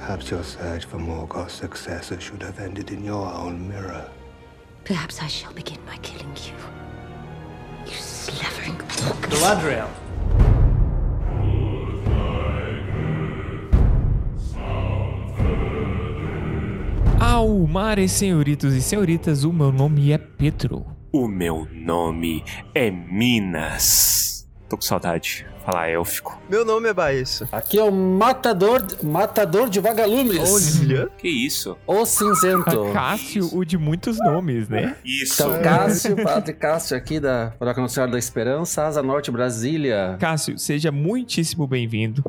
Perhaps your search for Morgoth's successor should have ended in your own mirror. Perhaps I shall begin by killing you. You slavering Galadriel. Ao mares, senhoritos e senhoritas, o meu nome é Pedro. O meu nome é Minas. Tô com saudade. Falar élfico. Meu nome é Baesso. Aqui é o matador, matador de vagalumes. Olha. Que isso? O cinzento. Cássio, o de muitos nomes, né? Isso. Então, Cássio, Padre Cássio aqui da Paróquia Nossa Senhora da Esperança, Asa Norte, Brasília. Cássio, seja muitíssimo bem-vindo.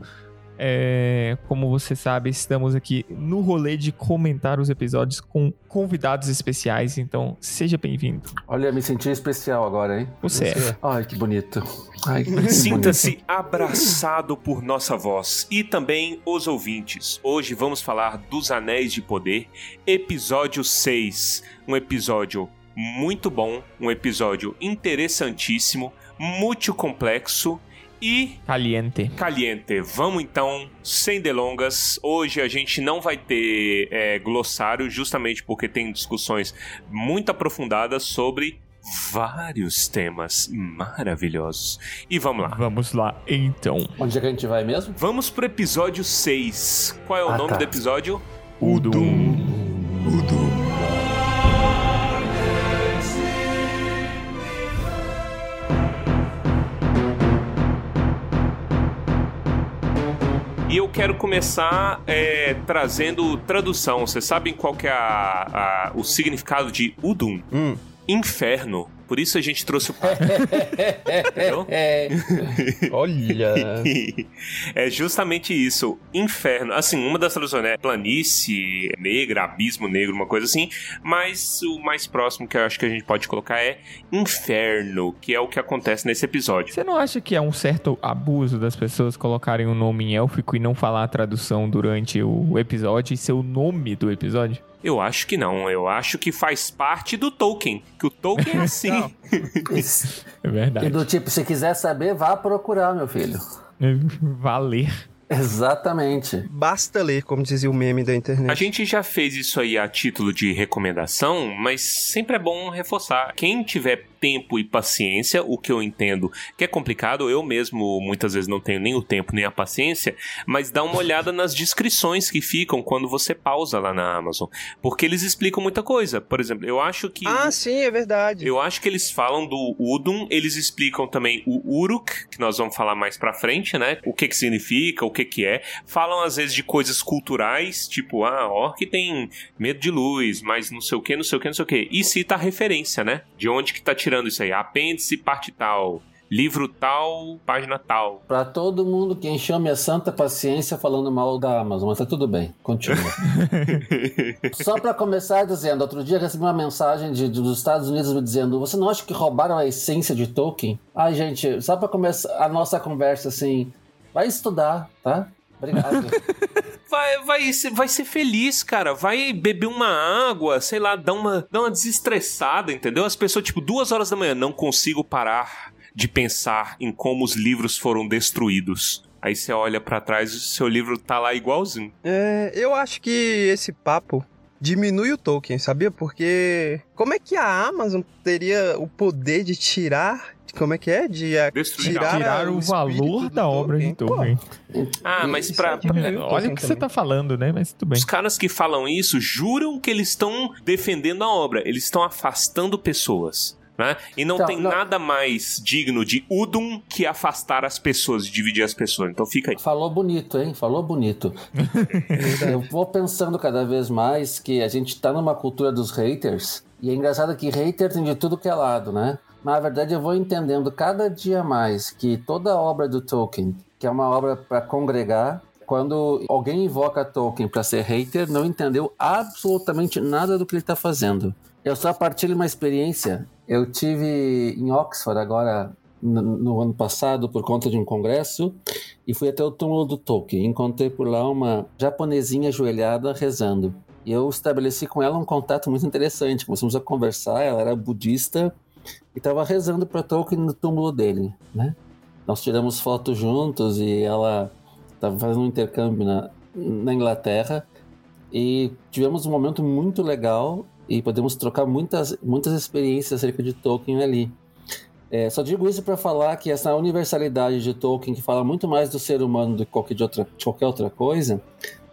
É, como você sabe, estamos aqui no rolê de comentar os episódios com convidados especiais, então seja bem-vindo. Olha, me senti especial agora, hein? Você é. Ai, que bonito. Ai, que bonito. Sinta-se abraçado por nossa voz e também os ouvintes. Hoje vamos falar dos Anéis de Poder, episódio 6. Um episódio muito bom, um episódio interessantíssimo, muito complexo e Caliente. caliente. Vamos então, sem delongas. Hoje a gente não vai ter é, glossário, justamente porque tem discussões muito aprofundadas sobre vários temas maravilhosos. E vamos lá. Vamos lá, então. Onde é que a gente vai mesmo? Vamos pro episódio 6. Qual é o Ah, nome tá. do episódio? Udum. E eu quero começar é, trazendo tradução. Vocês sabem qual que é a- a- o significado de Udum? Hum. Inferno. Por isso a gente trouxe o Entendeu? É. Olha. é justamente isso, inferno. Assim, uma das traduções é planície negra, abismo negro, uma coisa assim. Mas o mais próximo que eu acho que a gente pode colocar é inferno, que é o que acontece nesse episódio. Você não acha que é um certo abuso das pessoas colocarem o nome em élfico e não falar a tradução durante o episódio e ser o nome do episódio? Eu acho que não. Eu acho que faz parte do Tolkien. Que o Tolkien é assim. É E verdade. do tipo, se quiser saber, vá procurar, meu filho. Valer. Exatamente. Basta ler, como dizia o meme da internet. A gente já fez isso aí a título de recomendação, mas sempre é bom reforçar. Quem tiver tempo e paciência, o que eu entendo que é complicado, eu mesmo muitas vezes não tenho nem o tempo nem a paciência, mas dá uma olhada nas descrições que ficam quando você pausa lá na Amazon, porque eles explicam muita coisa. Por exemplo, eu acho que Ah, sim, é verdade. eu acho que eles falam do Udum, eles explicam também o Uruk, que nós vamos falar mais pra frente, né? O que que significa, o que que é. Falam às vezes de coisas culturais, tipo, ah, orc tem medo de luz, mas não sei o que, não sei o que, não sei o que. E cita a referência, né? De onde que tá tirando isso aí? Apêndice, parte tal, livro tal, página tal. Pra todo mundo que encheu minha santa paciência falando mal da Amazon, mas tá tudo bem, continua. Só pra começar dizendo, outro dia recebi uma mensagem de, dos Estados Unidos me dizendo: Você não acha que roubaram a essência de Tolkien? Ai, gente, só pra começar a nossa conversa assim, vai estudar, tá? Obrigado. Vai, vai, ser- vai ser feliz, cara. Vai beber uma água, sei lá, dar uma, dar uma desestressada, entendeu? As pessoas, tipo, duas horas da manhã, não consigo parar de pensar em como os livros foram destruídos. Aí você olha pra trás e o seu livro tá lá igualzinho. É, eu acho que esse papo diminui o Tolkien, sabia? Porque como é que a Amazon teria o poder de tirar... Como é que é? De a- Destruir tirar, Tirar o espírito valor da obra de Tolkien. Ah, mas pra, é pra- o Olha o que você tá falando, né? Mas tudo bem. os caras que falam isso juram que eles estão defendendo a obra. Eles estão afastando pessoas. Né? E não Então, tem não- nada mais digno de Udum que afastar as pessoas, dividir as pessoas. Então fica aí. Falou bonito, hein? Falou bonito. Eu vou pensando cada vez mais que a gente tá numa cultura dos haters. E é engraçado que hater tem de tudo que é lado, né? Mas na verdade eu vou entendendo cada dia mais que toda obra do Tolkien, que é uma obra para congregar, quando alguém invoca Tolkien para ser hater, não entendeu absolutamente nada do que ele está fazendo. Eu só partilho uma experiência. Eu tive em Oxford agora no, no ano passado por conta de um congresso e fui até o túmulo do Tolkien. Encontrei por lá uma japonesinha ajoelhada rezando. E eu estabeleci com ela um contato muito interessante. Começamos a conversar, ela era budista e estava rezando para Tolkien no túmulo dele, né? Nós tiramos fotos juntos e ela estava fazendo um intercâmbio na, na Inglaterra e tivemos um momento muito legal e podemos trocar muitas, muitas experiências acerca de Tolkien ali. É, só digo isso para falar que essa universalidade de Tolkien, que fala muito mais do ser humano do que qualquer, de outra, de qualquer outra coisa,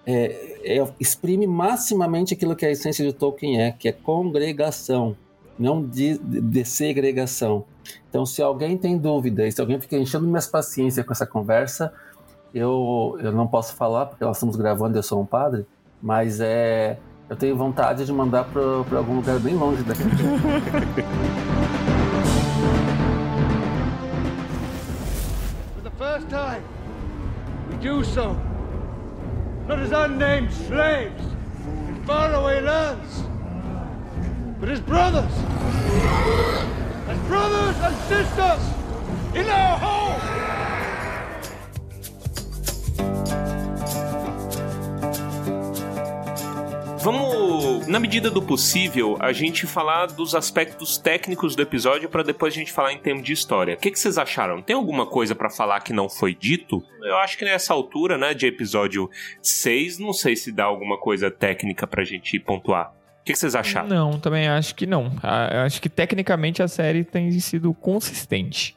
é, é, exprime maximamente aquilo que a essência de Tolkien é, que é congregação, não de, de, de segregação. Então, se alguém tem dúvida, se alguém fica enchendo minhas paciências com essa conversa, eu, eu não posso falar, porque nós estamos gravando eu sou um padre, mas é, eu tenho vontade de mandar para algum lugar bem longe daqui. First time, we do so, not as unnamed slaves in faraway lands, but as brothers, as brothers and sisters in our home. Vamos, na medida do possível, a gente falar dos aspectos técnicos do episódio para depois a gente falar em termos de história. O que, que vocês acharam? Tem alguma coisa para falar que não foi dito? Eu acho que nessa altura, né, de episódio 6, não sei se dá alguma coisa técnica pra gente pontuar. Que, que vocês acharam? Não, também acho que não. Eu acho que tecnicamente a série tem sido consistente.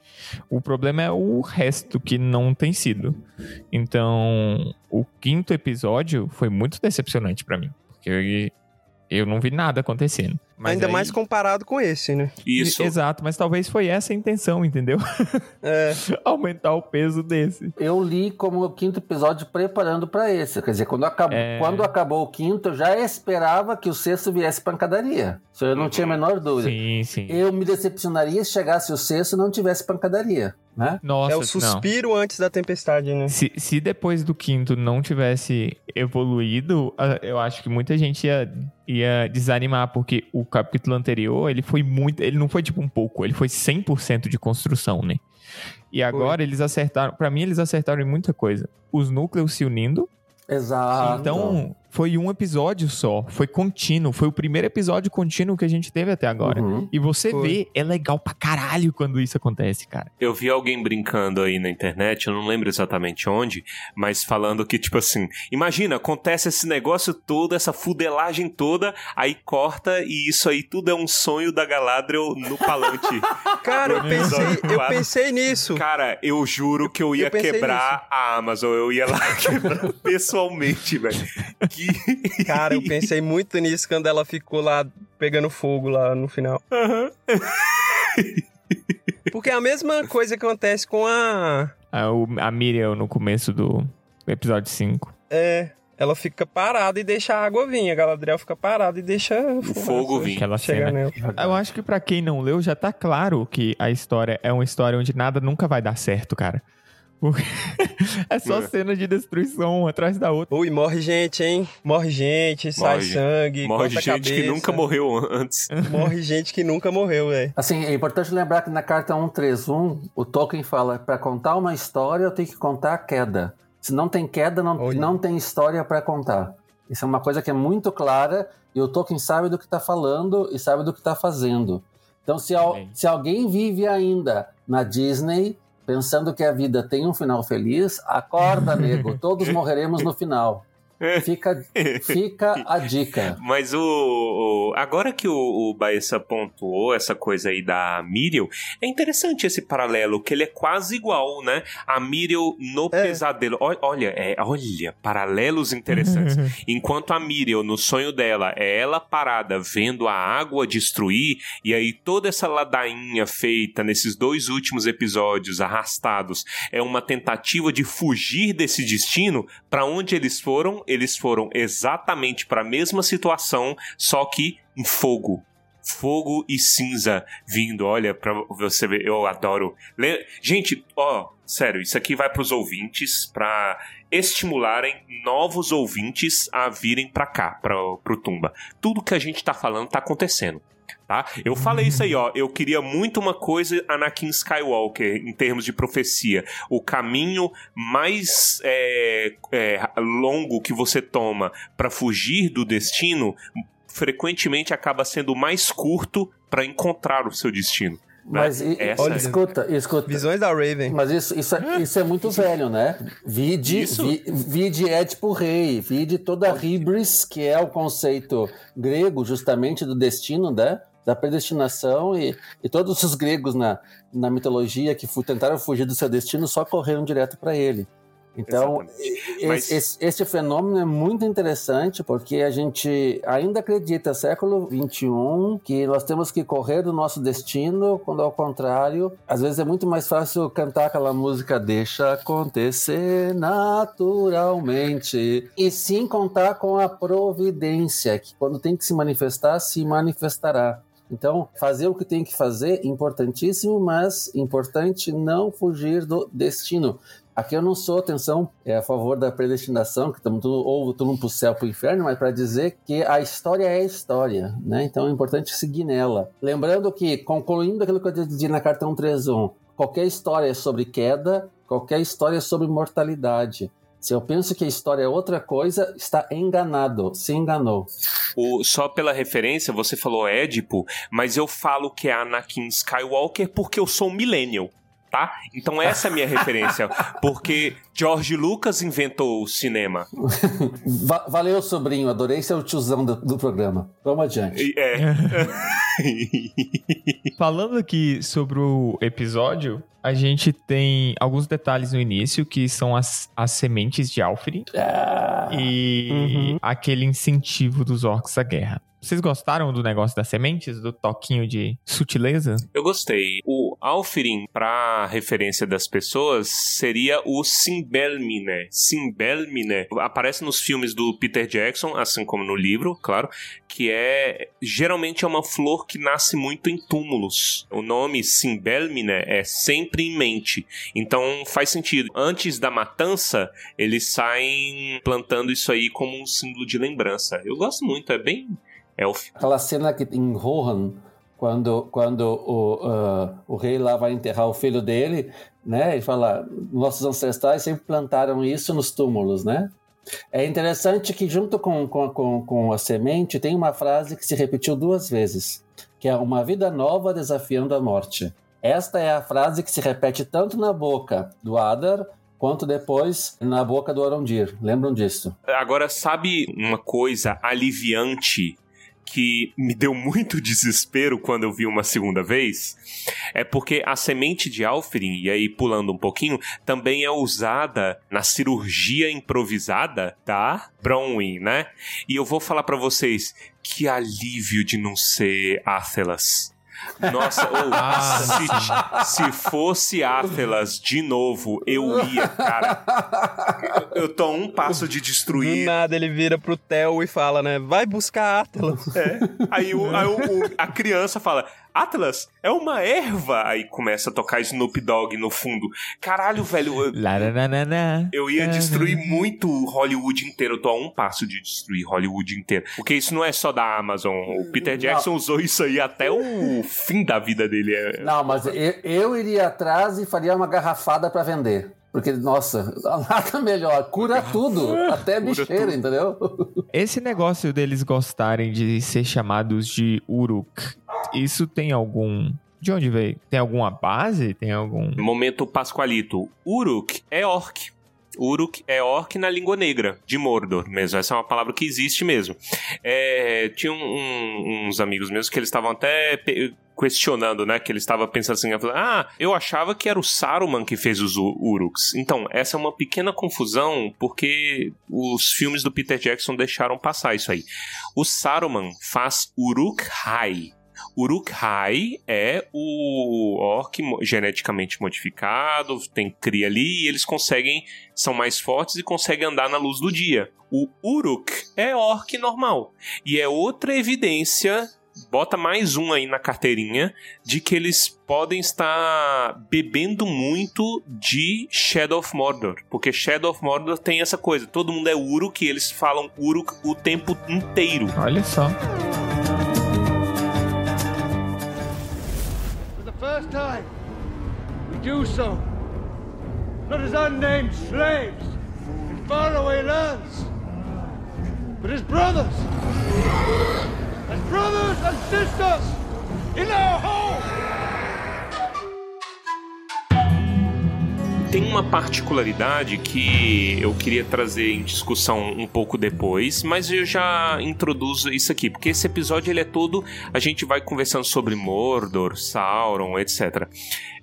O problema é o resto que não tem sido. Então, o quinto episódio foi muito decepcionante para mim. Porque eu, não vi nada acontecendo. Mas Ainda aí- mais comparado com esse, né? Isso. Exato, mas talvez foi essa a intenção, entendeu? É, Aumentar o peso desse. Eu li como o quinto episódio preparando para esse. Quer dizer, quando acabou, É. quando acabou o quinto, eu já esperava que o sexto viesse pancadaria. Isso eu não tinha a menor dúvida. Sim, sim. Eu me decepcionaria se chegasse o sexto e não tivesse pancadaria, né? Nossa, é o não. suspiro antes da tempestade, né? Se, se depois do quinto não tivesse evoluído, eu acho que muita gente ia, ia desanimar, porque o capítulo anterior, ele foi muito. Ele não foi tipo um pouco, ele foi 100% de construção, né? E agora eles acertaram. Pra mim, eles acertaram em muita coisa. Os núcleos se unindo. Exato. Então, foi um episódio só. Foi contínuo. Foi o primeiro episódio contínuo que a gente teve até agora. Uhum. E você Foi. vê, é legal pra caralho quando isso acontece, cara. Eu vi alguém brincando aí na internet, eu não lembro exatamente onde, mas falando que, tipo assim, imagina, acontece esse negócio todo, essa fudelagem toda, aí corta e isso aí tudo é um sonho da Galadriel no Palante. Cara, eu pensei, eu pensei nisso. Cara, eu juro que eu ia Eu quebrar a Amazon, eu ia lá quebrar pessoalmente, velho. Que... Cara, eu pensei muito nisso quando ela ficou lá pegando fogo lá no final. Porque é a mesma coisa que acontece com a. A, o- a Miriam no começo do episódio 5. É. Ela fica parada e deixa a água vir. A Galadriel fica parada e deixa O fogo vir. Aquela cena. nela. Eu acho que pra quem não leu, já tá claro que a história é uma história onde nada nunca vai dar certo, cara. Porque é só É. cena de destruição um atrás da outra. Ui, morre gente, hein? Morre gente, sai Morre gente. sangue, Morre gente que cabeça. nunca morreu antes. Morre gente que nunca morreu, velho. Assim, é importante lembrar que na carta 131, o Tolkien fala: para contar uma história, eu tenho que contar a queda. Se não tem queda, não, Olha. não tem história para contar. Isso é uma coisa que é muito clara e o Tolkien sabe do que está falando e sabe do que está fazendo. Então, se, al- se alguém vive ainda na Disney pensando que a vida tem um final feliz, acorda, nego. Todos morreremos no final. Fica, fica a dica. Mas o, o- agora que o, o Baessa pontuou essa coisa aí da Miriel, é interessante esse paralelo, que ele é quase igual, né? A Miriel no É. pesadelo. Ol- Olha, é, olha, paralelos interessantes. Enquanto a Miriel, no sonho dela, é ela parada vendo a água destruir, e aí toda essa ladainha feita nesses dois últimos episódios arrastados é uma tentativa de fugir desse destino. Pra onde eles foram? Eles foram exatamente para a mesma situação, só que em fogo. Fogo e cinza vindo, olha, pra você ver, eu adoro. Gente, ó, sério, isso aqui vai pros ouvintes pra estimularem novos ouvintes a virem pra cá, pra, pro Tumba. Tudo que a gente tá falando tá acontecendo. Tá? Eu falei isso aí, ó. Eu queria muito uma coisa Anakin Skywalker em termos de profecia. O caminho mais é, é, longo que você toma pra fugir do destino frequentemente acaba sendo mais curto pra encontrar o seu destino. Mas e- Essa Olha, é- escuta, escuta. Visões da Raven. Mas isso, isso, é, isso é muito velho, né? Vide, Isso? vi, vide Édipo Rei, vide toda a hibris, que é o conceito grego justamente do destino, né? Da predestinação e, e todos os gregos na, na mitologia que fu- tentaram fugir do seu destino só correram direto para ele. Então, Mas- esse, esse- esse fenômeno é muito interessante porque a gente ainda acredita, século XXI, que nós temos que correr do nosso destino, quando ao contrário, às vezes é muito mais fácil cantar aquela música Deixa acontecer naturalmente e sim contar com a providência, que quando tem que se manifestar, se manifestará. Então, fazer o que tem que fazer, importantíssimo, mas importante não fugir do destino. Aqui eu não sou, atenção, é a favor da predestinação, que estamos ou todo mundo para o céu, para o inferno, mas para dizer que a história é história, né? Então é importante seguir nela. Lembrando que, concluindo aquilo que eu disse na carta 131, qualquer história é sobre queda, qualquer história é sobre mortalidade. Se eu penso que a história é outra coisa, está enganado, se enganou. O- só pela referência, você falou Édipo, mas eu falo que é Anakin Skywalker porque eu sou um millennial. Tá? Então essa é a minha referência. Porque George Lucas inventou o cinema. Va- valeu, sobrinho, adorei ser o tiozão do, do programa. Vamos adiante. É. Falando aqui sobre o episódio, a gente tem alguns detalhes no início, que são as, as sementes de Alfred Ah, e Uhum. aquele incentivo dos orcs à guerra. Vocês gostaram do negócio das sementes? Do toquinho de sutileza? Eu gostei. O Alfirin, pra referência das pessoas, seria o Simbelmine. Simbelmine aparece nos filmes do Peter Jackson, assim como no livro, claro, que é geralmente é uma flor que nasce muito em túmulos. O nome Simbelmine é sempre em mente. Então faz sentido. Antes da matança, eles saem plantando isso aí como um símbolo de lembrança. Eu gosto muito, é bem elf. Aquela cena que em Rohan, quando, quando o, ah, o rei lá vai enterrar o filho dele, né? E fala, nossos ancestrais sempre plantaram isso nos túmulos, né? É interessante que junto com, com, com a semente tem uma frase que se repetiu duas vezes, que é uma vida nova desafiando a morte. Esta é a frase que se repete tanto na boca do Adar quanto depois na boca do Arondir. Lembram disso? Agora, sabe uma coisa aliviante que me deu muito desespero quando eu vi uma segunda vez? É porque a semente de Alferin, e aí pulando um pouquinho, também é usada na cirurgia improvisada da Bronwyn, né? E eu vou falar pra vocês que alívio de não ser Athelas. Nossa, ou Ah, se, se fosse Athelas de novo, eu ia, cara. Eu tô a um passo de Do destruir. nada ele vira pro Theo e fala, né? Vai buscar Atlas. Aí, o- aí o- o- a criança fala: Atlas, é uma erva. Aí começa a tocar Snoop Dogg no fundo. Caralho, velho. eu- ia destruir muito Hollywood inteiro. Eu tô a um passo de destruir Hollywood inteiro. Porque isso não é só da Amazon. O Peter Jackson usou isso aí até o fim da vida dele. É- Não, mas eu, eu iria atrás e faria uma garrafada pra vender. Porque, nossa, nada melhor. Cura tudo. Até bicheira, tudo. entendeu? Esse negócio deles gostarem de ser chamados de Uruk, isso tem algum. De onde veio? Tem alguma base? Tem algum. Momento Pasqualito. Uruk é orc. Uruk é orc na língua negra, de Mordor mesmo. Essa é uma palavra que existe mesmo. É, tinha um- um- uns amigos meus que eles estavam até questionando, né? Que eles estavam pensando assim, ah, eu achava que era o Saruman que fez os Uruks. Então, essa é uma pequena confusão porque os filmes do Peter Jackson deixaram passar isso aí. O Saruman faz Uruk-hai. Uruk-hai é o orc geneticamente modificado, tem cria ali e eles conseguem, são mais fortes e conseguem andar na luz do dia. O Uruk é orc normal. E é outra evidência, bota mais um aí na carteirinha, de que eles podem estar bebendo muito de Shadow of Mordor. Porque Shadow of Mordor tem essa coisa, todo mundo é Uruk e eles falam Uruk o tempo inteiro. Olha só. do so. Not as unnamed slaves in faraway lands, but as brothers. As brothers and sisters in our home. Tem uma particularidade que eu queria trazer em discussão um pouco depois, mas eu já introduzo isso aqui, porque esse episódio ele é todo a gente vai conversando sobre Mordor, Sauron, etc.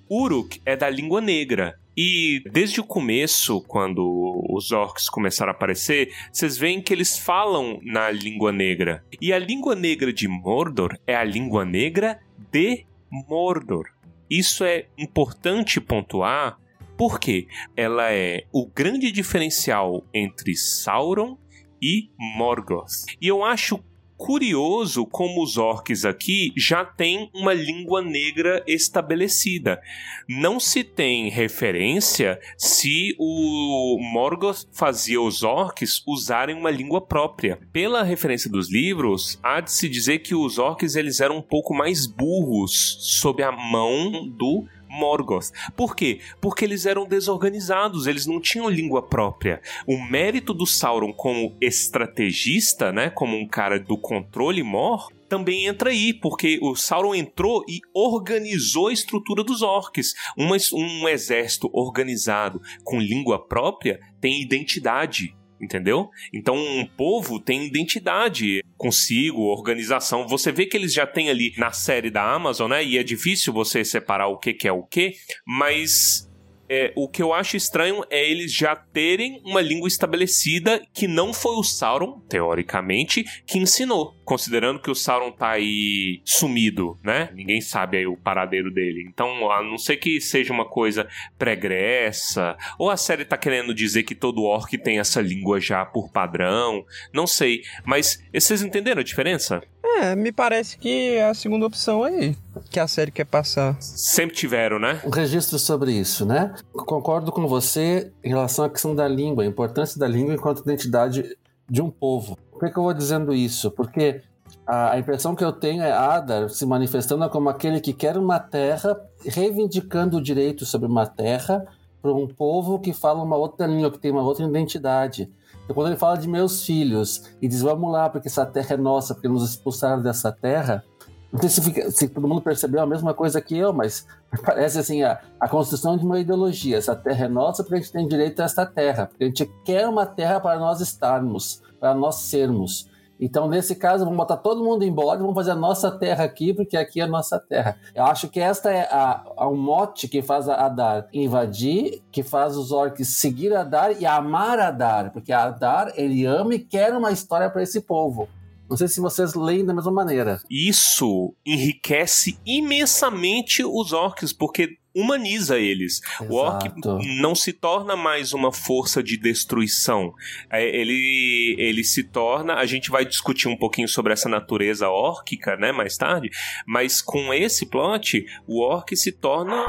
Uruk é da língua negra. E desde o começo, quando os orcs começaram a aparecer, vocês veem que eles falam na língua negra. E a língua negra de Mordor é a língua negra de Mordor. Isso é importante pontuar porque ela é o grande diferencial entre Sauron e Morgoth. E eu acho curioso como os orcs aqui já têm uma língua negra estabelecida. Não se tem referência se o Morgoth fazia os orcs usarem uma língua própria. Pela referência dos livros, há de se dizer que os orcs eles eram um pouco mais burros sob a mão do Morgoth. Por quê? Porque eles eram desorganizados, eles não tinham língua própria. O mérito do Sauron como estrategista, né, como um cara do controle mor, também entra aí, porque o Sauron entrou e organizou a estrutura dos orcs. Um, um exército organizado com língua própria tem identidade, entendeu? Então um povo tem identidade consigo, organização. Você vê que eles já têm ali na série da Amazon, né? E é difícil você separar o que, que é o que, mas é, o que eu acho estranho é eles já terem uma língua estabelecida que não foi o Sauron, teoricamente, que ensinou. Considerando que o Sauron tá aí sumido, né? Ninguém sabe aí o paradeiro dele. Então, a não ser que seja uma coisa pregressa, ou a série tá querendo dizer que todo orc tem essa língua já por padrão, não sei. Mas vocês entenderam a diferença? É, me parece que é a segunda opção aí que a série quer passar. Sempre tiveram, né? Um registro sobre isso, né? Concordo com você em relação à questão da língua, a importância da língua enquanto identidade de um povo. Por que, que eu vou dizendo isso? Porque a, a impressão que eu tenho é Adar se manifestando como aquele que quer uma terra, reivindicando o direito sobre uma terra para um povo que fala uma outra língua, que tem uma outra identidade. Então, quando ele fala de meus filhos e diz, vamos lá, porque essa terra é nossa, porque nos expulsaram dessa terra, não sei se, fica, se, todo mundo percebeu a mesma coisa que eu, mas parece assim a, a, construção de uma ideologia. Essa terra é nossa porque a gente tem direito a esta terra, porque a gente quer uma terra para nós estarmos, para nós sermos. Então, nesse caso, vamos botar todo mundo embora e vamos fazer a nossa terra aqui, porque aqui é a nossa terra. Eu acho que esta é a, a um mote que faz a Adar invadir, que faz os orcs seguir Adar e amar Adar, porque Adar, ele ama e quer uma história para esse povo. Não sei se vocês leem da mesma maneira. Isso enriquece imensamente os orcs, porque humaniza eles. Exato. O orc não se torna mais uma força de destruição. É, ele, ele se torna. A gente vai discutir um pouquinho sobre essa natureza órquica, né, mais tarde. Mas com esse plot, o orc se torna.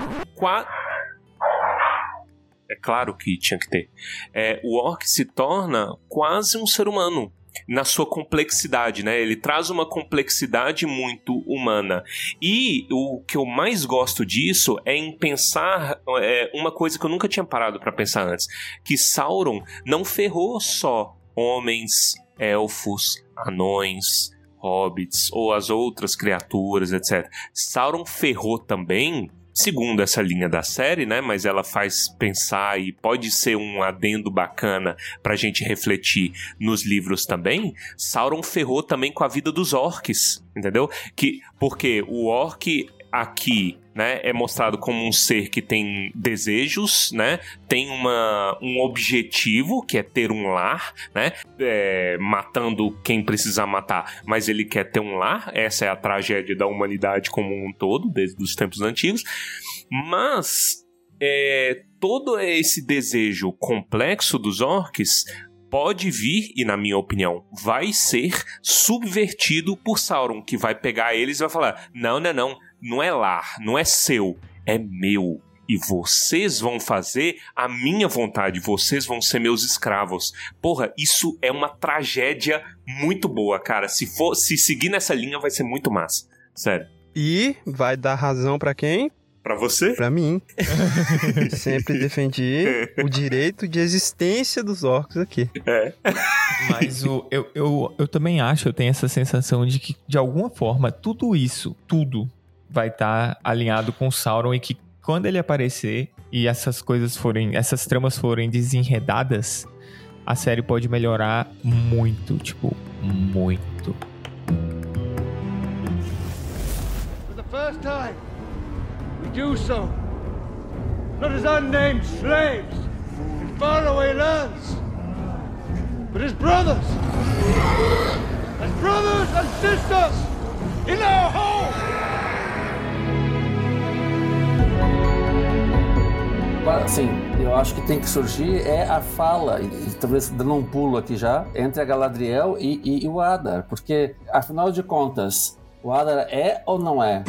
É claro que tinha que ter. É, o orc se torna quase um ser humano na sua complexidade, né? Ele traz uma complexidade muito humana. E o que eu mais gosto disso é em pensar é, uma coisa que eu nunca tinha parado para pensar antes, que Sauron não ferrou só homens, elfos, anões, hobbits ou as outras criaturas, etc. Sauron ferrou também segundo essa linha da série, né? Mas ela faz pensar e pode ser um adendo bacana pra gente refletir nos livros também. Sauron ferrou também com a vida dos orcs, entendeu? Que porque o orc aqui né, é mostrado como um ser que tem desejos, né, tem uma, um objetivo que é ter um lar, né, é, matando quem precisar matar, mas ele quer ter um lar. Essa é a tragédia da humanidade como um todo desde os tempos antigos. Mas é, todo esse desejo complexo dos orcs pode vir, e na minha opinião, vai ser subvertido por Sauron, que vai pegar eles e vai falar: não, não, não, não é lar, não é seu, é meu. E vocês vão fazer a minha vontade, vocês vão ser meus escravos. Porra, isso é uma tragédia muito boa, cara. Se for, se seguir nessa linha vai ser muito massa. Sério. E vai dar razão para quem? Para você? Para mim. Sempre defendi o direito de existência dos orcs aqui. É. Mas o, eu, eu, eu também acho, eu tenho essa sensação de que, de alguma forma, tudo isso, tudo vai estar tá alinhado com Sauron e que quando ele aparecer, e essas coisas forem, essas tramas forem desenredadas, a série pode melhorar muito, tipo, muito. For the first time, we do so. Not as unnamed slaves in faraway lands, but as brothers. As brothers and sisters in our home. Sim, eu acho que tem que surgir é a fala, e, e talvez dando um pulo aqui já, entre a Galadriel e, e- e o Adar, porque, afinal de contas, o Adar é ou não é?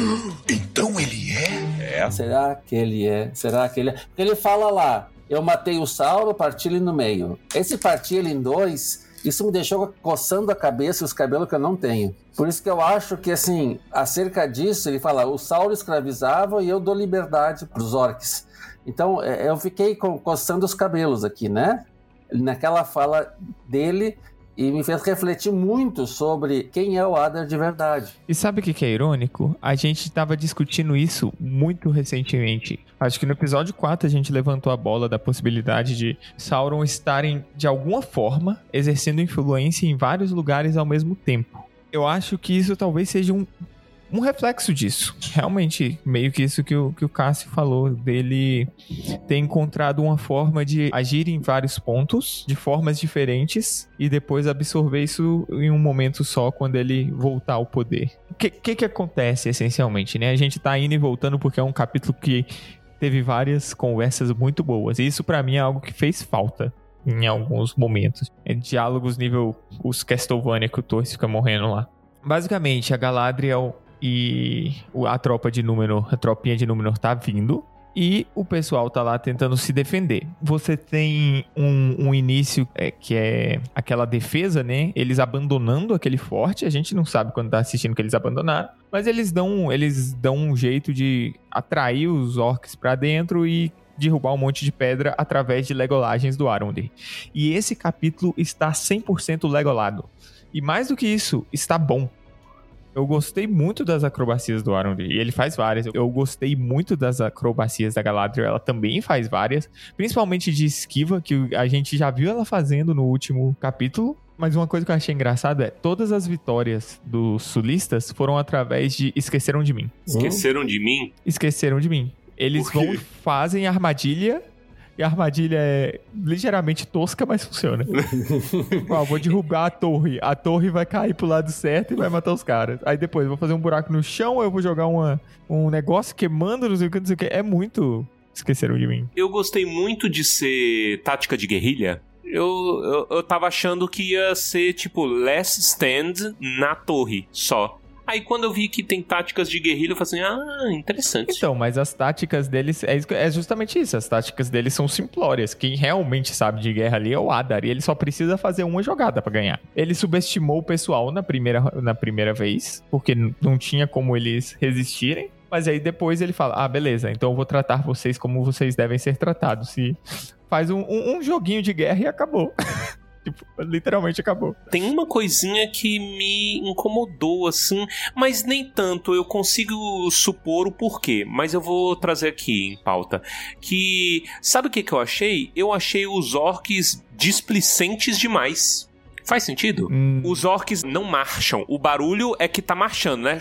Então ele é? É. Será que ele é? Será que ele é? Porque ele fala lá, eu matei o Sauro, parti ele no meio. Esse partir ele em dois, isso me deixou coçando a cabeça e os cabelos que eu não tenho. Por isso que eu acho que, assim, acerca disso, ele fala, o Sauro escravizava e eu dou liberdade pros orcs. Então, é, eu fiquei co- coçando os cabelos aqui, né? Naquela fala dele e me fez refletir muito sobre quem é o Adar de verdade. E sabe o que, que é irônico? A gente tava discutindo isso muito recentemente. Acho que no episódio 4 a gente levantou a bola da possibilidade de Sauron estarem, de alguma forma, exercendo influência em vários lugares ao mesmo tempo. Eu acho que isso talvez seja um, um reflexo disso. Realmente, meio que isso que o, que o Cássio falou, dele ter encontrado uma forma de agir em vários pontos, de formas diferentes, e depois absorver isso em um momento só, quando ele voltar ao poder. O que, que que acontece, essencialmente, né? A gente tá indo e voltando porque é um capítulo que teve várias conversas muito boas, e isso pra mim é algo que fez falta. Em alguns momentos. É diálogos nível os Castlevania que o Torres fica morrendo lá. Basicamente, a Galadriel e a tropa de Númenor, a tropinha de Númenor tá vindo e o pessoal tá lá tentando se defender. Você tem um, um início é, que é aquela defesa, né? Eles abandonando aquele forte. A gente não sabe quando tá assistindo que eles abandonaram, mas eles dão, eles dão um jeito de atrair os orcs pra dentro e derrubar um monte de pedra através de legolagens do Arondir. E esse capítulo está 100% legolado. E mais do que isso, está bom. Eu gostei muito das acrobacias do Arondir, e ele faz várias. Eu gostei muito das acrobacias da Galadriel, ela também faz várias, principalmente de esquiva, que a gente já viu ela fazendo no último capítulo. Mas uma coisa que eu achei engraçado é todas as vitórias dos sulistas foram através de Esqueceram de Mim. Esqueceram de mim? Esqueceram de Mim. Eles vão fazem armadilha e a armadilha é ligeiramente tosca, mas funciona. Ó, vou derrubar a torre. A torre vai cair pro lado certo e vai matar os caras. Aí depois eu vou fazer um buraco no chão, eu vou jogar uma, um negócio queimando, não sei o que, não sei o que. É muito. Esqueceram de mim. Eu gostei muito de ser tática de guerrilha. Eu, eu, eu tava achando que ia ser tipo last stand na torre só. Aí quando eu vi que tem táticas de guerrilha, eu falei assim: ah, interessante. Então, mas as táticas deles. É, é justamente isso. As táticas deles são simplórias. Quem realmente sabe de guerra ali é o Adar. E ele só precisa fazer uma jogada pra ganhar. Ele subestimou o pessoal na primeira, na primeira vez, porque não tinha como eles resistirem. Mas aí depois ele fala: Ah, beleza, então eu vou tratar vocês como vocês devem ser tratados. E faz um, um- um joguinho de guerra e acabou. tipo, literalmente acabou. Tem uma coisinha que me incomodou, assim, mas nem tanto. Eu consigo supor o porquê, mas eu vou trazer aqui em pauta. Que. Sabe o que, que eu achei? Eu achei os orcs displicentes demais. Faz sentido? Hum, Os orcs não marcham. O barulho é que tá marchando, né?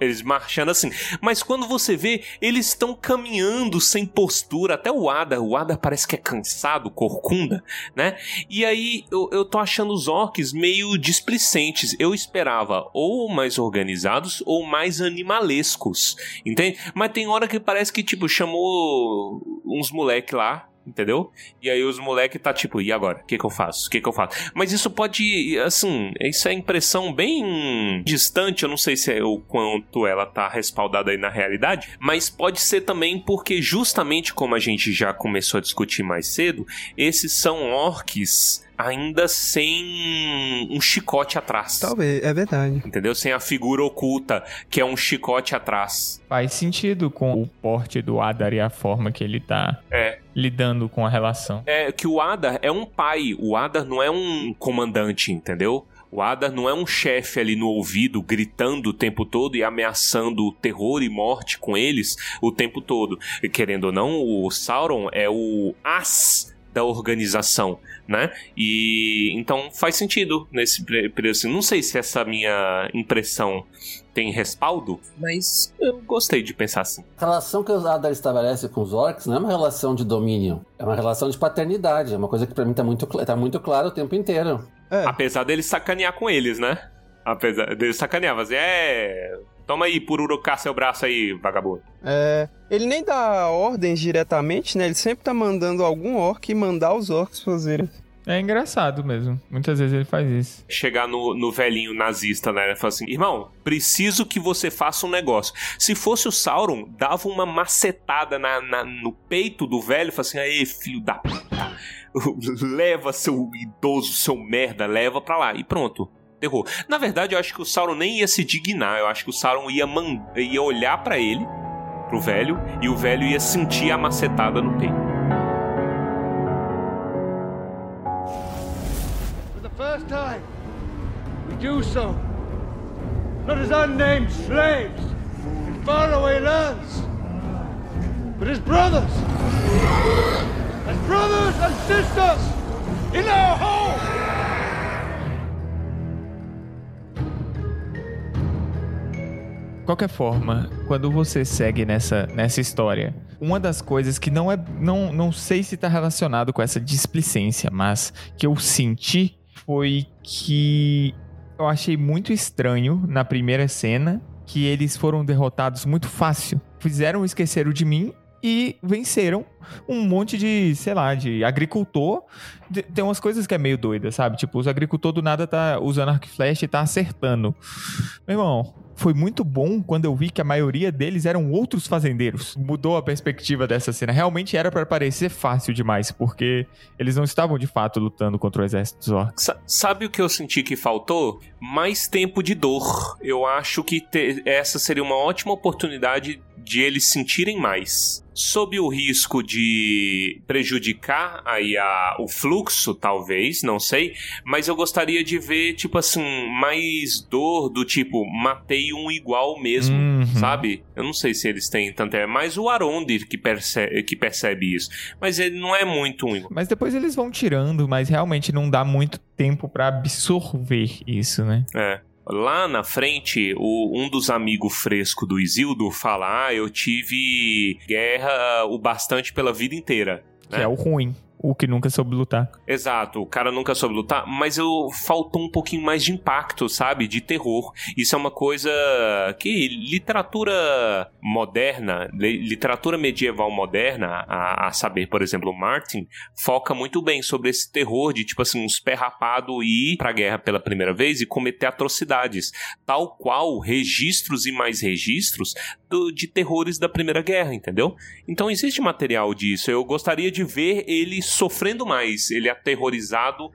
Eles marchando assim. Mas quando você vê, eles estão caminhando sem postura. Até o Ada. O Ada parece que é cansado, corcunda, né? E aí eu, eu tô achando os orcs meio displicentes. Eu esperava ou mais organizados ou mais animalescos. Entende? Mas tem hora que parece que, tipo, chamou uns moleque lá. Entendeu? E aí os moleque tá tipo, e agora? O que que eu faço? O que que eu faço? Mas isso pode, assim, isso é impressão bem distante, eu não sei se é o quanto ela tá respaldada aí na realidade, mas pode ser também porque justamente como a gente já começou a discutir mais cedo, esses são orcs ainda sem um chicote atrás. Talvez, é verdade. Entendeu? Sem a figura oculta, que é um chicote atrás. faz sentido com o porte do Adar e a forma que ele tá É. lidando com a relação. É que o Adar é um pai, o Adar não é um comandante, entendeu? O Adar não é um chefe ali no ouvido gritando o tempo todo e ameaçando terror e morte com eles o tempo todo. E, querendo ou não, o Sauron é o as da organização, né? E então faz sentido nesse. Assim, não sei se essa minha impressão tem respaldo, mas eu gostei de pensar assim. A relação que o Adar estabelece com os orcs não é uma relação de domínio, é uma relação de paternidade. É uma coisa que para mim tá muito, tá muito claro o tempo inteiro. É. Apesar dele sacanear com eles, né? Apesar dele sacanear, mas é. Toma aí, pururucar seu braço aí, vagabundo. É, ele nem dá ordens diretamente, né? Ele sempre tá mandando algum orc mandar os orcs fazerem. É engraçado mesmo. Muitas vezes ele faz isso. Chegar no, no velhinho nazista, né? Ele fala assim: irmão, preciso que você faça um negócio. Se fosse o Sauron, dava uma macetada na, na- no peito do velho e fala assim: aí, filho da puta, leva seu idoso, seu merda, leva pra lá. E pronto. Terror. Na verdade, eu acho que o Sauron nem ia se dignar. Eu acho que o Sauron ia, man- ia olhar pra ele, pro velho, e o velho ia sentir a macetada no peito. For the first time, we do so. Not as unnamed slaves in faraway lands, but as brothers. As brothers and sisters in our home. Qualquer forma, quando você segue nessa, nessa história, uma das coisas que não é. Não, não sei se tá relacionado com essa displicência, mas que eu senti foi que eu achei muito estranho na primeira cena que eles foram derrotados muito fácil. Fizeram esquecer o de mim e venceram um monte de, sei lá, de agricultor. Tem umas coisas que é meio doida, sabe? Tipo, os agricultores do nada tá usando arco e flecha e tá acertando. Meu irmão, foi muito bom quando eu vi que a maioria deles eram outros fazendeiros. Mudou a perspectiva dessa cena. Realmente era pra parecer fácil demais, porque eles não estavam de fato lutando contra o exército dos orcs. Sa- sabe o que eu senti que faltou? Mais tempo de dor. Eu acho que essa seria uma ótima oportunidade de eles sentirem mais. Sob o risco de prejudicar aí a, o fluxo, talvez, não sei. Mas eu gostaria de ver, tipo assim, mais dor do tipo, matei um igual mesmo, Uhum. sabe? Eu não sei se eles têm tanto. É mais o Arondir que percebe, que percebe isso. Mas ele não é muito um igual. Mas depois eles vão tirando, mas realmente não dá muito tempo pra absorver isso, né? É. Lá na frente, o- um dos amigos frescos do Isildo fala: Ah, eu tive guerra o bastante pela vida inteira. Que né? é o ruim. O que nunca soube lutar. Exato, o cara nunca soube lutar, mas eu faltou um pouquinho mais de impacto, sabe? De terror. Isso é uma coisa que literatura moderna, li- literatura medieval moderna, a, a saber, por exemplo, Martin, foca muito bem sobre esse terror de, tipo assim, uns pé rapado ir pra guerra pela primeira vez e cometer atrocidades. Tal qual registros e mais registros do- de terrores da Primeira Guerra, entendeu? Então existe material disso. Eu gostaria de ver ele sofrendo mais, ele aterrorizado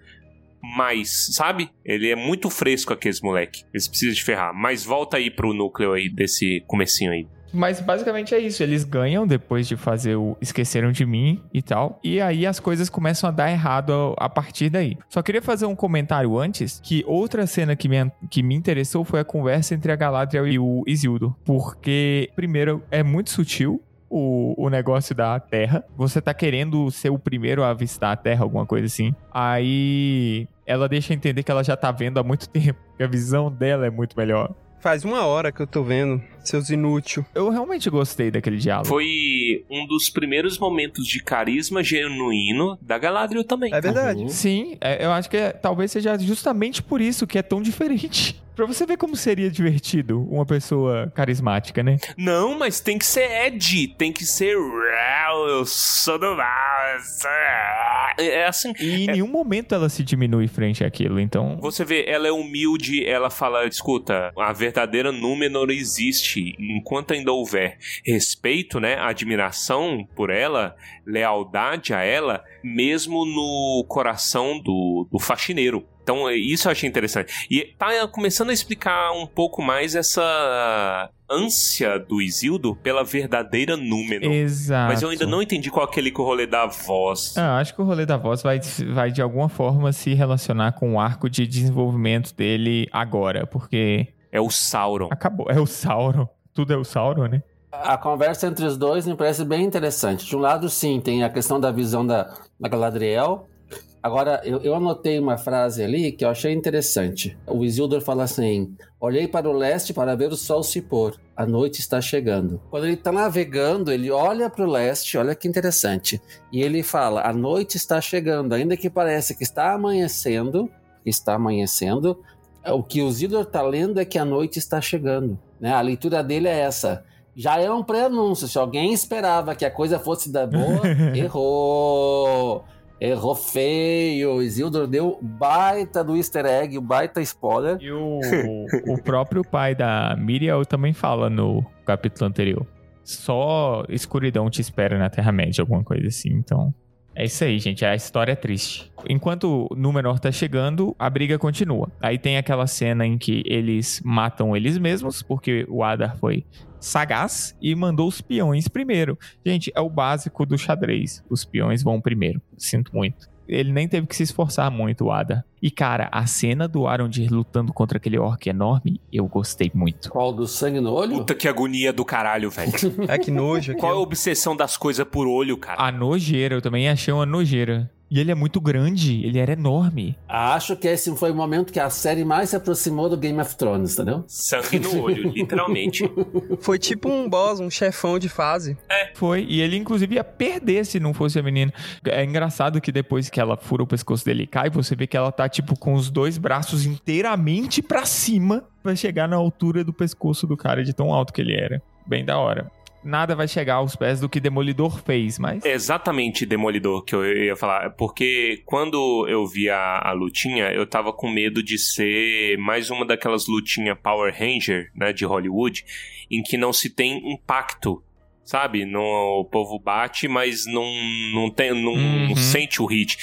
mais, sabe? Ele é muito fresco aqueles moleque. Eles precisam de ferrar. Mas volta aí pro núcleo aí desse comecinho aí. Mas basicamente é isso. Eles ganham depois de fazer o Esqueceram de Mim e tal. E aí as coisas começam a dar errado a partir daí. Só queria fazer um comentário antes: que outra cena que me, que me interessou foi a conversa entre a Galadriel e o Isildur. Porque, primeiro, é muito sutil. O, o negócio da Terra. Você tá querendo ser o primeiro a avistar a Terra, alguma coisa assim. Aí ela deixa entender que ela já tá vendo há muito tempo. Que a visão dela é muito melhor. Faz uma hora que eu tô vendo, seus inútil. Eu realmente gostei daquele diálogo. Foi um dos primeiros momentos de carisma genuíno da Galadriel também. É verdade. Uhum. Sim, é, eu acho que é- talvez seja justamente por isso que é tão diferente. Pra você ver como seria divertido uma pessoa carismática, né? Não, mas tem que ser Ed, tem que ser "Rau, eu sou do mal. sou-" É assim. E em nenhum momento ela se diminui frente àquilo, então. Você vê, ela é humilde, ela fala, escuta, a verdadeira Númenor existe. Enquanto ainda houver respeito, né, admiração por ela, lealdade a ela, mesmo no coração do, do faxineiro. Então, isso eu achei interessante. E tá começando a explicar um pouco mais essa ânsia do Isildo pela verdadeira Númenor. Exato. Mas eu ainda não entendi qual é aquele que o rolê da voz. Ah, acho que o rolê da voz vai, vai de alguma forma se relacionar com o arco de desenvolvimento dele agora, porque. É o Sauron. Acabou. É o Sauron. Tudo é o Sauron, né? A conversa entre os dois me parece bem interessante. De um lado, sim, tem a questão da visão da, da Galadriel. Agora, eu, eu anotei uma frase ali que eu achei interessante. O Isildur fala assim: Olhei para o leste para ver o sol se pôr. A noite está chegando. Quando ele está navegando, ele olha para o leste, olha que interessante. E ele fala: A noite está chegando. Ainda que pareça que está amanhecendo, está amanhecendo, o que o Isildur está lendo é que a noite está chegando. Né? A leitura dele é essa já é um pré-anúncio. Se alguém esperava que a coisa fosse da boa, errou. Errou feio. Isildur deu baita do easter egg, o baita spoiler. E o, o próprio pai da Miriam também fala no capítulo anterior. Só escuridão te espera na Terra-média, alguma coisa assim, então... É isso aí, gente. A história é triste. Enquanto o Númenor tá chegando, a briga continua. Aí tem aquela cena em que eles matam eles mesmos, porque o Adar foi sagaz e mandou os peões primeiro. Gente, é o básico do xadrez. Os peões vão primeiro. Sinto muito. Ele nem teve que se esforçar muito, o Ada. E, cara, a cena do Arondir lutando contra aquele orc enorme, eu gostei muito. Qual do sangue no olho? Puta que agonia do caralho, velho. É que nojo. Qual é a obsessão das coisas por olho, cara? A nojeira, eu também achei uma nojeira. E ele é muito grande, ele era enorme. Acho que esse foi o momento que a série mais se aproximou do Game of Thrones, entendeu? Sangue no olho, literalmente. Foi tipo um boss, um chefão de fase. É. Foi, e ele inclusive ia perder se não fosse a menina. É engraçado que depois que ela fura o pescoço dele e cai, você vê que ela tá tipo com os dois braços inteiramente pra cima pra chegar na altura do pescoço do cara de tão alto que ele era. Bem da hora nada vai chegar aos pés do que Demolidor fez, mas. É exatamente Demolidor que eu ia falar. Porque quando eu vi a, a lutinha, eu tava com medo de ser mais uma daquelas lutinhas Power Ranger, né, de Hollywood, em que não se tem impacto sabe? Não, o povo bate, mas não, não, tem, não, Uhum. não sente o hit.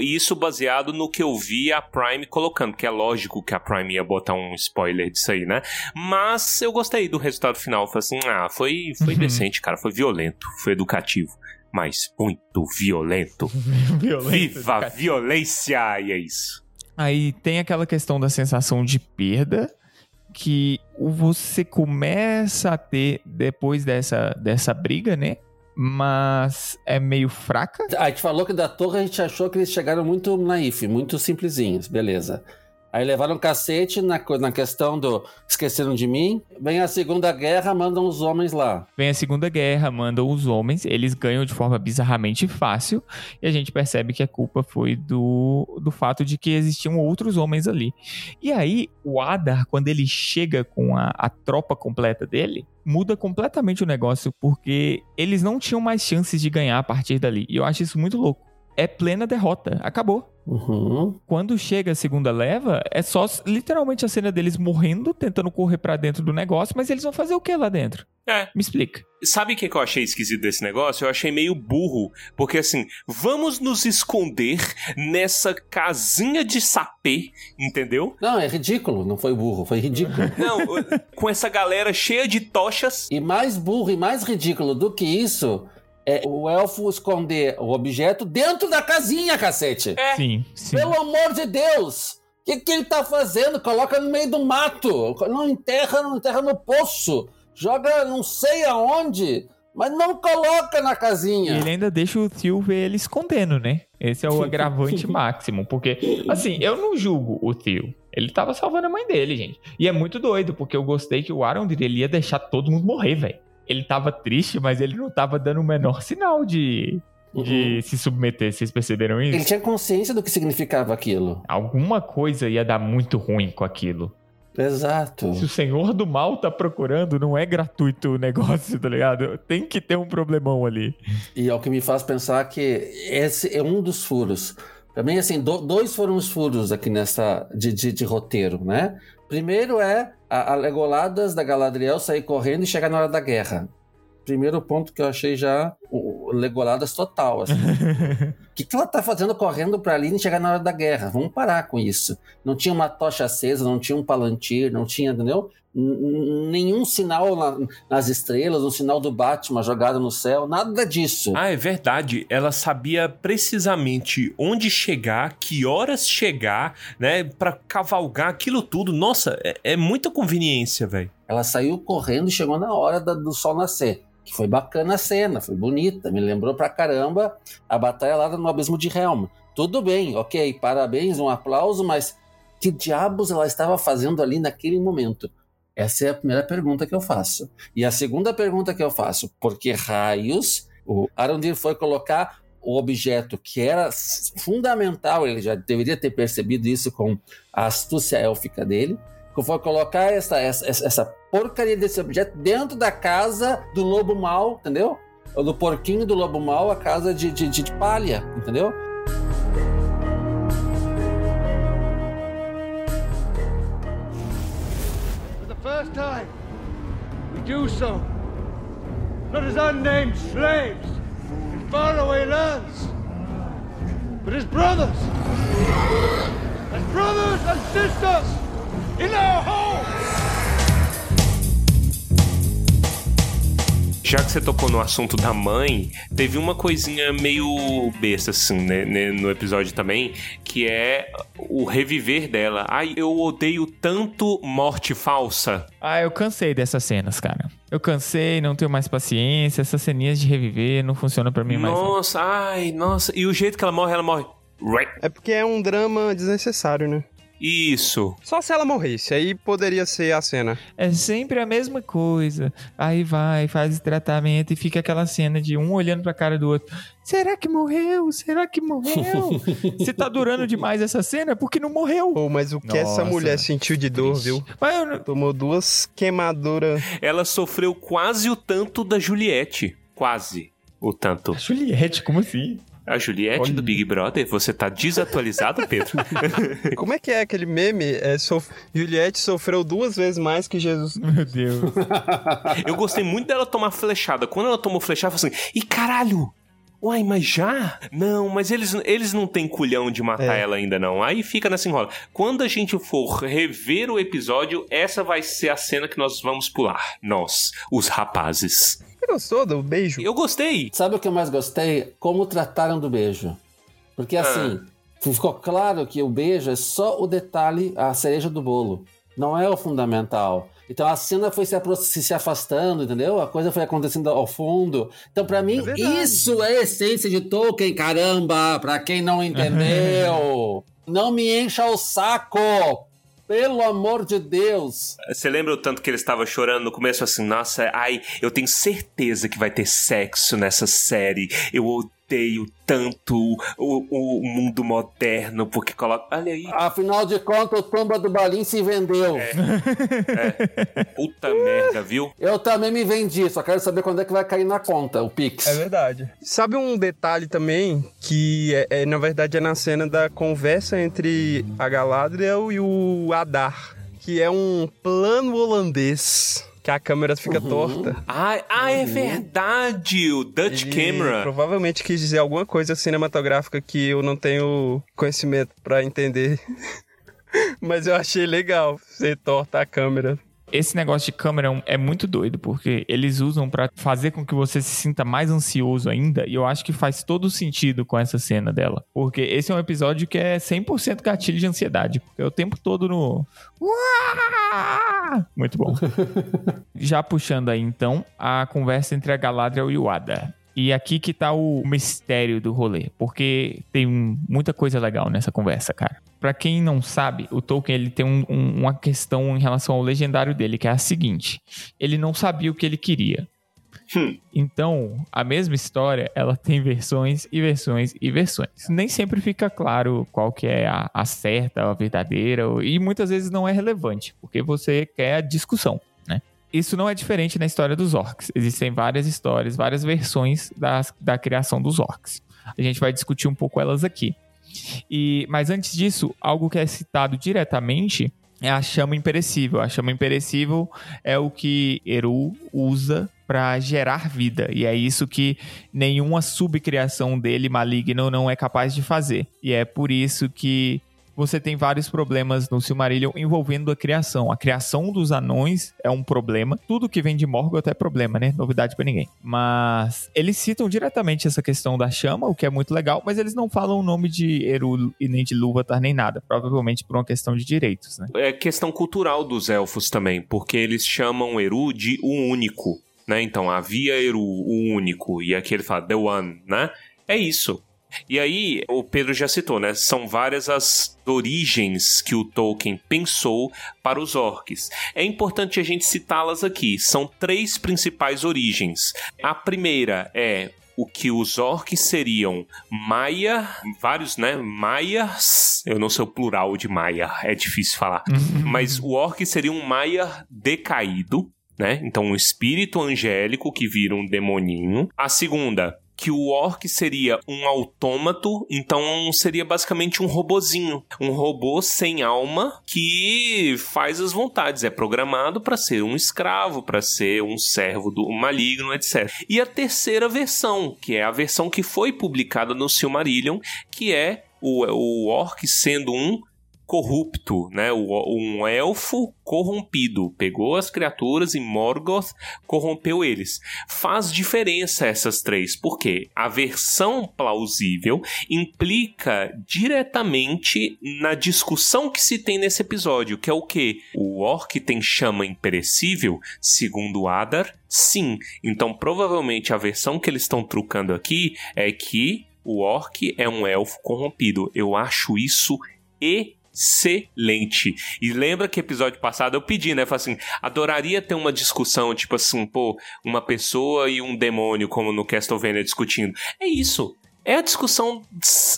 Isso baseado no que eu vi a Prime colocando, que é lógico que a Prime ia botar um spoiler disso aí, né? Mas eu gostei do resultado final. Falei assim, ah, foi, foi Uhum. decente, cara. Foi violento, foi educativo. Mas muito violento. Violento, Viva a violência! E é isso. Aí tem aquela questão da sensação de perda que você começa a ter depois dessa, dessa briga, né? Mas é meio fraca. A gente falou que da torre a gente achou que eles chegaram muito naif, muito simplesinhos, beleza. Aí levaram um cacete na, na questão do esqueceram de mim. Vem a Segunda Guerra, mandam os homens lá. Vem a Segunda Guerra, mandam os homens, eles ganham de forma bizarramente fácil, e a gente percebe que a culpa foi do, do fato de que existiam outros homens ali. E aí, o Adar, quando ele chega com a, a tropa completa dele, muda completamente o negócio, porque eles não tinham mais chances de ganhar a partir dali. E eu acho isso muito louco. É plena derrota, acabou. Uhum. Quando chega a segunda leva, é só literalmente a cena deles morrendo, tentando correr pra dentro do negócio, mas eles vão fazer o que lá dentro? É. Me explica. Sabe o que que eu achei esquisito desse negócio? Eu achei meio burro. Porque assim, vamos nos esconder nessa casinha de sapê, entendeu? Não, é ridículo, não foi burro, foi ridículo. Não, com essa galera cheia de tochas. e mais burro e mais ridículo do que isso é o elfo esconder o objeto dentro da casinha, cacete. É. Sim, sim. Pelo amor de Deus! O que, que ele tá fazendo? Coloca no meio do mato. Não enterra, não enterra no poço. Joga não sei aonde. Mas não coloca na E casinha. ele ainda deixa o tio ver ele escondendo, né? Esse é o agravante máximo. Porque, assim, eu não julgo o tio. Ele tava salvando a mãe dele, gente. E é muito doido, porque eu gostei que o Arondir, ele ia deixar todo mundo morrer, velho. Ele tava triste, mas ele não tava dando o menor sinal de, de se submeter. Vocês perceberam isso? Ele tinha consciência do que significava aquilo. Alguma coisa ia dar muito ruim com aquilo. Exato. Se o senhor do mal tá procurando, não é gratuito o negócio, tá ligado? Tem que ter um problemão ali. E é o que me faz pensar que esse é um dos furos. Mim, assim, do- dois foram os furos aqui nessa de, de, de roteiro, né? Primeiro é a, a Legoladas da Galadriel sair correndo e chegar na hora da guerra. Primeiro ponto que eu achei já o Legoladas total, assim. O que, que ela tá fazendo correndo pra ali e chegar na hora da guerra? Vamos parar com isso. Não tinha uma tocha acesa, não tinha um palantir, não tinha, entendeu? nenhum sinal na, nas estrelas, um sinal do Batman jogado no céu, nada disso. Ah, é verdade. Ela sabia precisamente onde chegar, que horas chegar, né, para cavalgar aquilo tudo. Nossa, é, é muita conveniência, velho. Ela saiu correndo e chegou na hora da, do sol nascer. Que foi bacana a cena, foi bonita, me lembrou pra caramba a batalha lá no Abismo de Helm. Tudo bem, ok, parabéns, um aplauso, mas que diabos ela estava fazendo ali naquele momento? Essa é a primeira pergunta que eu faço. E a segunda pergunta que eu faço, por que raios o Arondir foi colocar o objeto que era fundamental, ele já deveria ter percebido isso com a astúcia élfica dele, que foi colocar essa, essa, essa porcaria desse objeto dentro da casa do lobo mal, entendeu? Do porquinho do lobo mal, a casa de, de, de palha, entendeu? first time, we do so, not as unnamed slaves in faraway lands, but as brothers, as brothers and sisters in our home. Já que você tocou no assunto da mãe, teve uma coisinha meio besta, assim, né, né, no episódio também, que é o reviver dela. Ai, eu odeio tanto morte falsa. Ah, eu cansei dessas cenas, cara. Eu cansei, não tenho mais paciência. Essas ceninhas de reviver não funcionam para mim nossa, mais. Nossa, ai, nossa. E o jeito que ela morre, ela morre. É porque é um drama desnecessário, né? Isso. Só se ela morresse, aí poderia ser a cena. É sempre a mesma coisa. Aí vai, faz o tratamento e fica aquela cena de um olhando pra cara do outro. Será que morreu? Será que morreu? Se tá durando demais essa cena, porque não morreu. Pô, mas o que Nossa, essa mulher sentiu de dor, triste. viu? Não... Tomou duas queimaduras. Ela sofreu quase o tanto da Juliette. Quase o tanto. A Juliette, como assim? A Juliette Olha. do Big Brother, você tá desatualizado, Pedro? Como é que é aquele meme? É, sof... Juliette sofreu duas vezes mais que Jesus. Meu Deus. Eu gostei muito dela tomar flechada. Quando ela tomou flechada, eu falei assim, e caralho, Uai, mas já? Não, mas eles, eles não têm culhão de matar é. ela ainda não. Aí fica nessa enrola. Quando a gente for rever o episódio, essa vai ser a cena que nós vamos pular. Nós, os rapazes. Você gostou do beijo? Eu gostei. Sabe o que eu mais gostei? Como trataram do beijo. Porque ah. assim, ah. ficou claro que o beijo é só o detalhe, a cereja do bolo. Não é o fundamental. Então a cena foi se, se afastando, entendeu? A coisa foi acontecendo ao fundo. Então, para mim, é isso é a essência de Tolkien, caramba! Pra quem não entendeu, não me encha o saco! Pelo amor de Deus! Você lembra o tanto que ele estava chorando no começo, assim, nossa, ai, eu tenho certeza que vai ter sexo nessa série. Eu odeio tanto o, o mundo moderno, porque coloca. Olha aí. Afinal de contas, o Tumba do Balim se vendeu. É. é. Puta merda, viu? Eu também me vendi, só quero saber quando é que vai cair na conta, o Pix. É verdade. Sabe um detalhe também que, é, é na verdade, é na cena da conversa entre a Galadriel e o Adar, que é um plano holandês que a câmera fica uhum. torta. Ah, ah é uhum. verdade! O Dutch Ele Camera. Provavelmente quis dizer alguma coisa cinematográfica que eu não tenho conhecimento para entender. Mas eu achei legal ser torta a câmera. Esse negócio de câmera é muito doido, porque eles usam para fazer com que você se sinta mais ansioso ainda, e eu acho que faz todo sentido com essa cena dela. Porque esse é um episódio que é 100% gatilho de ansiedade, porque é o tempo todo no. Muito bom. Já puxando aí então a conversa entre a Galadriel e o Ada. E aqui que tá o mistério do rolê, porque tem muita coisa legal nessa conversa, cara. Para quem não sabe, o Tolkien ele tem um, um, uma questão em relação ao legendário dele, que é a seguinte: ele não sabia o que ele queria. Hum. Então, a mesma história, ela tem versões e versões e versões. Nem sempre fica claro qual que é a, a certa, a verdadeira, e muitas vezes não é relevante, porque você quer a discussão isso não é diferente na história dos orcs. Existem várias histórias, várias versões das, da criação dos orcs. A gente vai discutir um pouco elas aqui. E, mas antes disso, algo que é citado diretamente é a chama imperecível. A chama imperecível é o que Eru usa para gerar vida. E é isso que nenhuma subcriação dele maligno não é capaz de fazer. E é por isso que você tem vários problemas no Silmarillion envolvendo a criação. A criação dos anões é um problema. Tudo que vem de Morgoth é problema, né? Novidade para ninguém. Mas eles citam diretamente essa questão da chama, o que é muito legal, mas eles não falam o nome de Eru e nem de Lúvatar nem nada. Provavelmente por uma questão de direitos, né? É questão cultural dos elfos também, porque eles chamam Eru de o único, né? Então havia Eru, o único, e aqui ele fala The One, né? É isso. E aí, o Pedro já citou, né? São várias as origens que o Tolkien pensou para os orcs. É importante a gente citá-las aqui. São três principais origens. A primeira é o que os orcs seriam Maia, vários, né? Maias. Eu não sei o plural de Maia, é difícil falar. Mas o orc seria um Maia decaído, né? Então, um espírito angélico que vira um demoninho. A segunda, que o orc seria um autômato, então seria basicamente um robozinho, um robô sem alma que faz as vontades, é programado para ser um escravo, para ser um servo do maligno, etc. E a terceira versão, que é a versão que foi publicada no Silmarillion, que é o, o orc sendo um corrupto, né? Um elfo corrompido. Pegou as criaturas e Morgoth corrompeu eles. Faz diferença essas três, porque a versão plausível implica diretamente na discussão que se tem nesse episódio, que é o que? O orc tem chama imperecível, segundo Adar? Sim. Então, provavelmente a versão que eles estão trucando aqui é que o orc é um elfo corrompido. Eu acho isso e excelente. E lembra que episódio passado eu pedi, né? Falei assim, adoraria ter uma discussão, tipo assim, pô, uma pessoa e um demônio, como no Castlevania discutindo. É isso. É a discussão,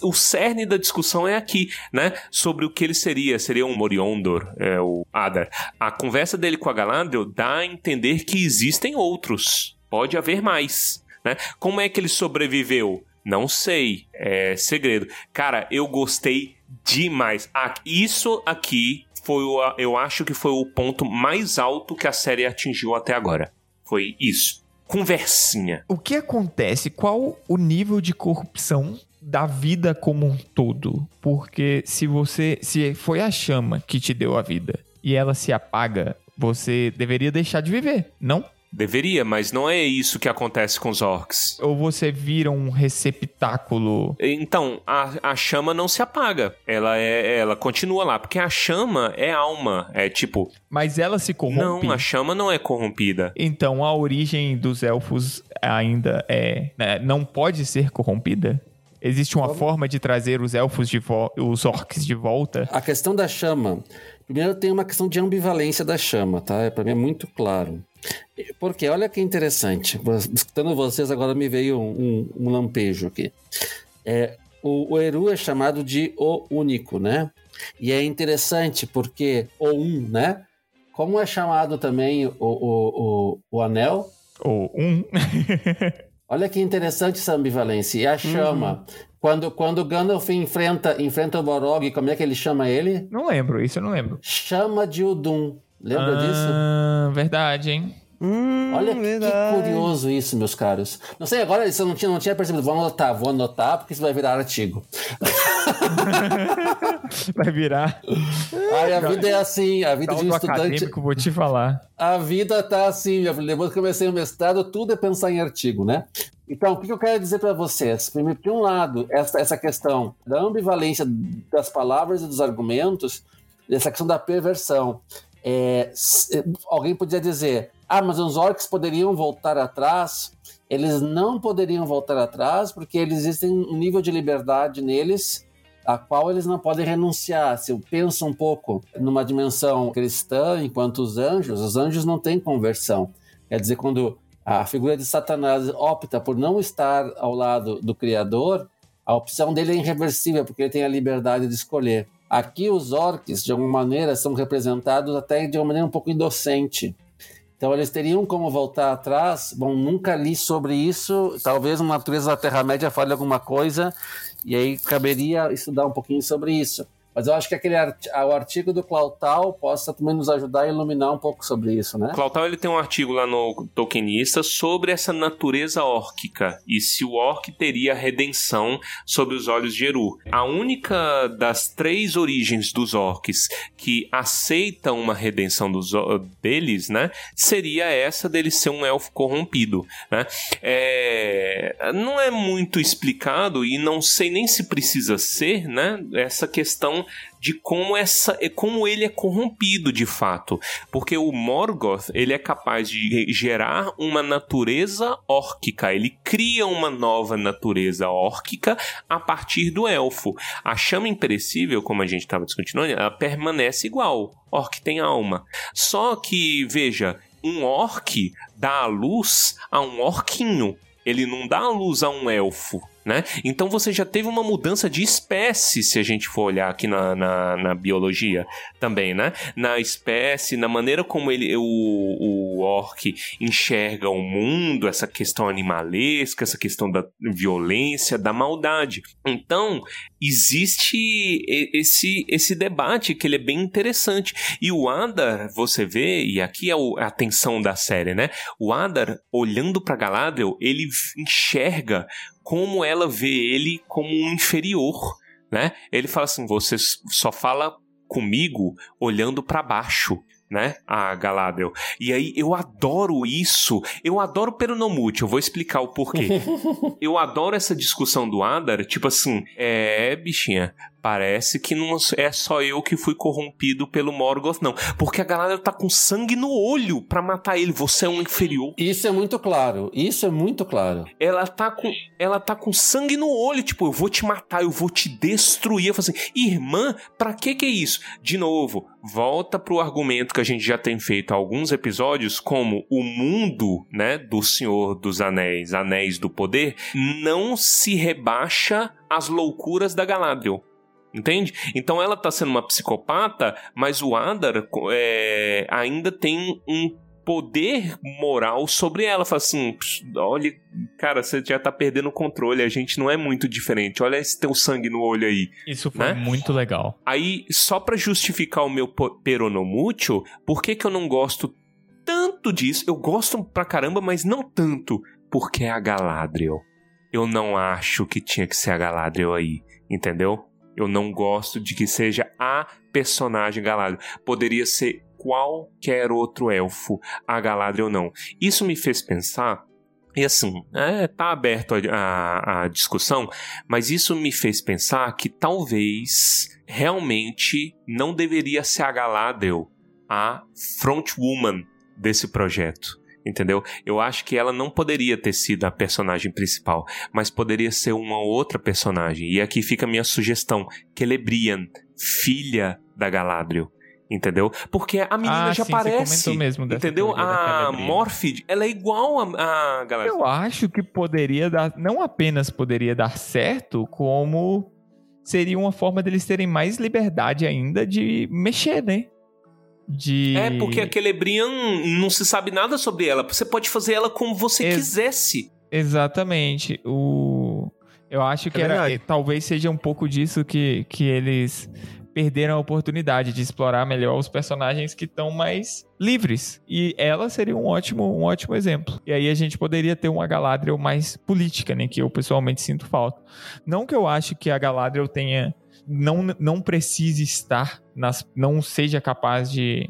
o cerne da discussão é aqui, né? Sobre o que ele seria. Seria um Moriondor, é, o Adar. A conversa dele com a Galadriel dá a entender que existem outros. Pode haver mais, né? Como é que ele sobreviveu? Não sei, é segredo. Cara, eu gostei demais. Ah, isso aqui foi o, eu acho que foi o ponto mais alto que a série atingiu até agora. Foi isso. Conversinha. O que acontece? Qual o nível de corrupção da vida como um todo? Porque se você, se foi a chama que te deu a vida e ela se apaga, você deveria deixar de viver, não? Deveria, mas não é isso que acontece com os orcs. Ou você vira um receptáculo. Então, a, a chama não se apaga. Ela é, ela continua lá, porque a chama é alma. É tipo. Mas ela se corrompe. Não, a chama não é corrompida. Então a origem dos elfos ainda é. Né, não pode ser corrompida? Existe uma Como? forma de trazer os elfos de os orcs de volta? A questão da chama. Primeiro tem uma questão de ambivalência da chama, tá? É, para mim é muito claro. Porque olha que interessante, escutando vocês agora me veio um, um, um lampejo aqui. É, o, o, Eru é chamado de o único, né? E é interessante porque o um, né? Como é chamado também o, o, o, o anel? O um. olha que interessante essa ambivalência. E a chama. Uhum. Quando, quando Gandalf enfrenta, enfrenta o Borog, como é que ele chama ele? Não lembro, isso eu não lembro. Chama de Udum. Lembra ah, disso? Verdade, hein? Hum, Olha verdade. que curioso isso, meus caros. Não sei, agora isso eu não tinha, não tinha percebido. Vou anotar, vou anotar, porque isso vai virar artigo. vai virar. Ai, a vida é assim, a vida de um estudante. Acadêmico, vou te falar. A vida tá assim, depois que eu comecei o mestrado, tudo é pensar em artigo, né? Então, o que eu quero dizer para vocês? Primeiro, de um lado, essa, essa questão da ambivalência das palavras e dos argumentos, essa questão da perversão. É, alguém podia dizer, ah, mas os orcs poderiam voltar atrás. Eles não poderiam voltar atrás porque eles existem um nível de liberdade neles a qual eles não podem renunciar. Se eu penso um pouco numa dimensão cristã, enquanto os anjos, os anjos não têm conversão. Quer dizer, quando a figura de Satanás opta por não estar ao lado do Criador, a opção dele é irreversível, porque ele tem a liberdade de escolher. Aqui os orcs, de alguma maneira, são representados até de uma maneira um pouco indocente. Então eles teriam como voltar atrás. Bom, nunca li sobre isso. Talvez uma natureza da Terra-média fale alguma coisa, e aí caberia estudar um pouquinho sobre isso. Mas eu acho que aquele art o artigo do Clautal possa também nos ajudar a iluminar um pouco sobre isso, né? Clautal ele tem um artigo lá no Tolkienista sobre essa natureza órquica e se o orc teria redenção sob os olhos de Eru. A única das três origens dos orcs que aceitam uma redenção dos, deles, né, seria essa dele ser um elfo corrompido, né? É, não é muito explicado e não sei nem se precisa ser, né, essa questão de como essa como ele é corrompido de fato, porque o Morgoth ele é capaz de gerar uma natureza órquica, ele cria uma nova natureza órquica a partir do elfo. A chama imperecível, como a gente estava discutindo, ela permanece igual. Orc tem alma. Só que veja, um orc dá a luz a um orquinho. Ele não dá a luz a um elfo né? Então você já teve uma mudança de espécie, se a gente for olhar aqui na, na, na biologia também, né? Na espécie, na maneira como ele, o, o orc enxerga o mundo, essa questão animalesca, essa questão da violência, da maldade. Então, existe esse, esse debate que ele é bem interessante. E o Adar, você vê, e aqui é a atenção da série, né? O Adar, olhando para Galadriel, ele enxerga como ela vê ele como um inferior, né? Ele fala assim: você só fala comigo olhando para baixo né? A Galadriel. E aí eu adoro isso. Eu adoro Peronomute. Eu vou explicar o porquê. eu adoro essa discussão do Adar, tipo assim, é, bichinha, Parece que não é só eu que fui corrompido pelo Morgoth, não. Porque a galera tá com sangue no olho para matar ele. Você é um inferior. Isso é muito claro. Isso é muito claro. Ela tá com, ela tá com sangue no olho. Tipo, eu vou te matar, eu vou te destruir. Eu falo assim, irmã, pra que que é isso? De novo, volta pro argumento que a gente já tem feito alguns episódios, como o mundo, né, do Senhor dos Anéis, Anéis do Poder, não se rebaixa às loucuras da Galadriel. Entende? Então ela tá sendo uma psicopata, mas o Adar é, ainda tem um poder moral sobre ela. Fala assim: olha, cara, você já tá perdendo o controle, a gente não é muito diferente. Olha esse teu sangue no olho aí. Isso foi né? muito legal. Aí, só para justificar o meu peronomútil, por que, que eu não gosto tanto disso? Eu gosto pra caramba, mas não tanto, porque é a Galadriel. Eu não acho que tinha que ser a Galadriel aí, entendeu? Eu não gosto de que seja a personagem Galadriel. Poderia ser qualquer outro elfo, a Galadriel não. Isso me fez pensar e assim, é, tá aberto a, a, a, discussão, mas isso me fez pensar que talvez realmente não deveria ser a Galadriel a frontwoman desse projeto entendeu? Eu acho que ela não poderia ter sido a personagem principal, mas poderia ser uma outra personagem. E aqui fica a minha sugestão: Celebrian, filha da Galadriel. Entendeu? Porque a menina ah, já sim, aparece. mesmo entendeu? A Morphid, ela é igual a, a Galadriel. Eu acho que poderia dar. Não apenas poderia dar certo, como seria uma forma deles terem mais liberdade ainda de mexer, né? de. É, porque a Celebrian não se sabe nada sobre ela. Você pode fazer ela como você Ex quisesse. Exatamente. O... Eu acho que é era, talvez seja um pouco disso que, que eles perderam a oportunidade de explorar melhor os personagens que estão mais livres. E ela seria um ótimo, um ótimo exemplo. E aí a gente poderia ter uma Galadriel mais política, né? Que eu pessoalmente sinto falta. Não que eu acho que a Galadriel tenha não, não precise estar, nas, não seja capaz de,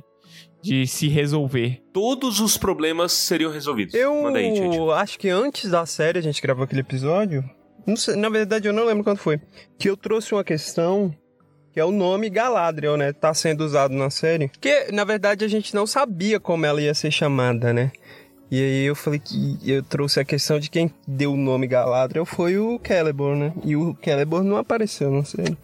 de se resolver. Todos os problemas seriam resolvidos. Eu aí, acho que antes da série, a gente gravou aquele episódio. Sei, na verdade, eu não lembro quando foi. Que eu trouxe uma questão que é o nome Galadriel, né? Tá sendo usado na série. Que, na verdade, a gente não sabia como ela ia ser chamada, né? E aí eu falei que eu trouxe a questão de quem deu o nome Galadriel foi o Celeborn, né? E o Celeborn não apareceu, não sei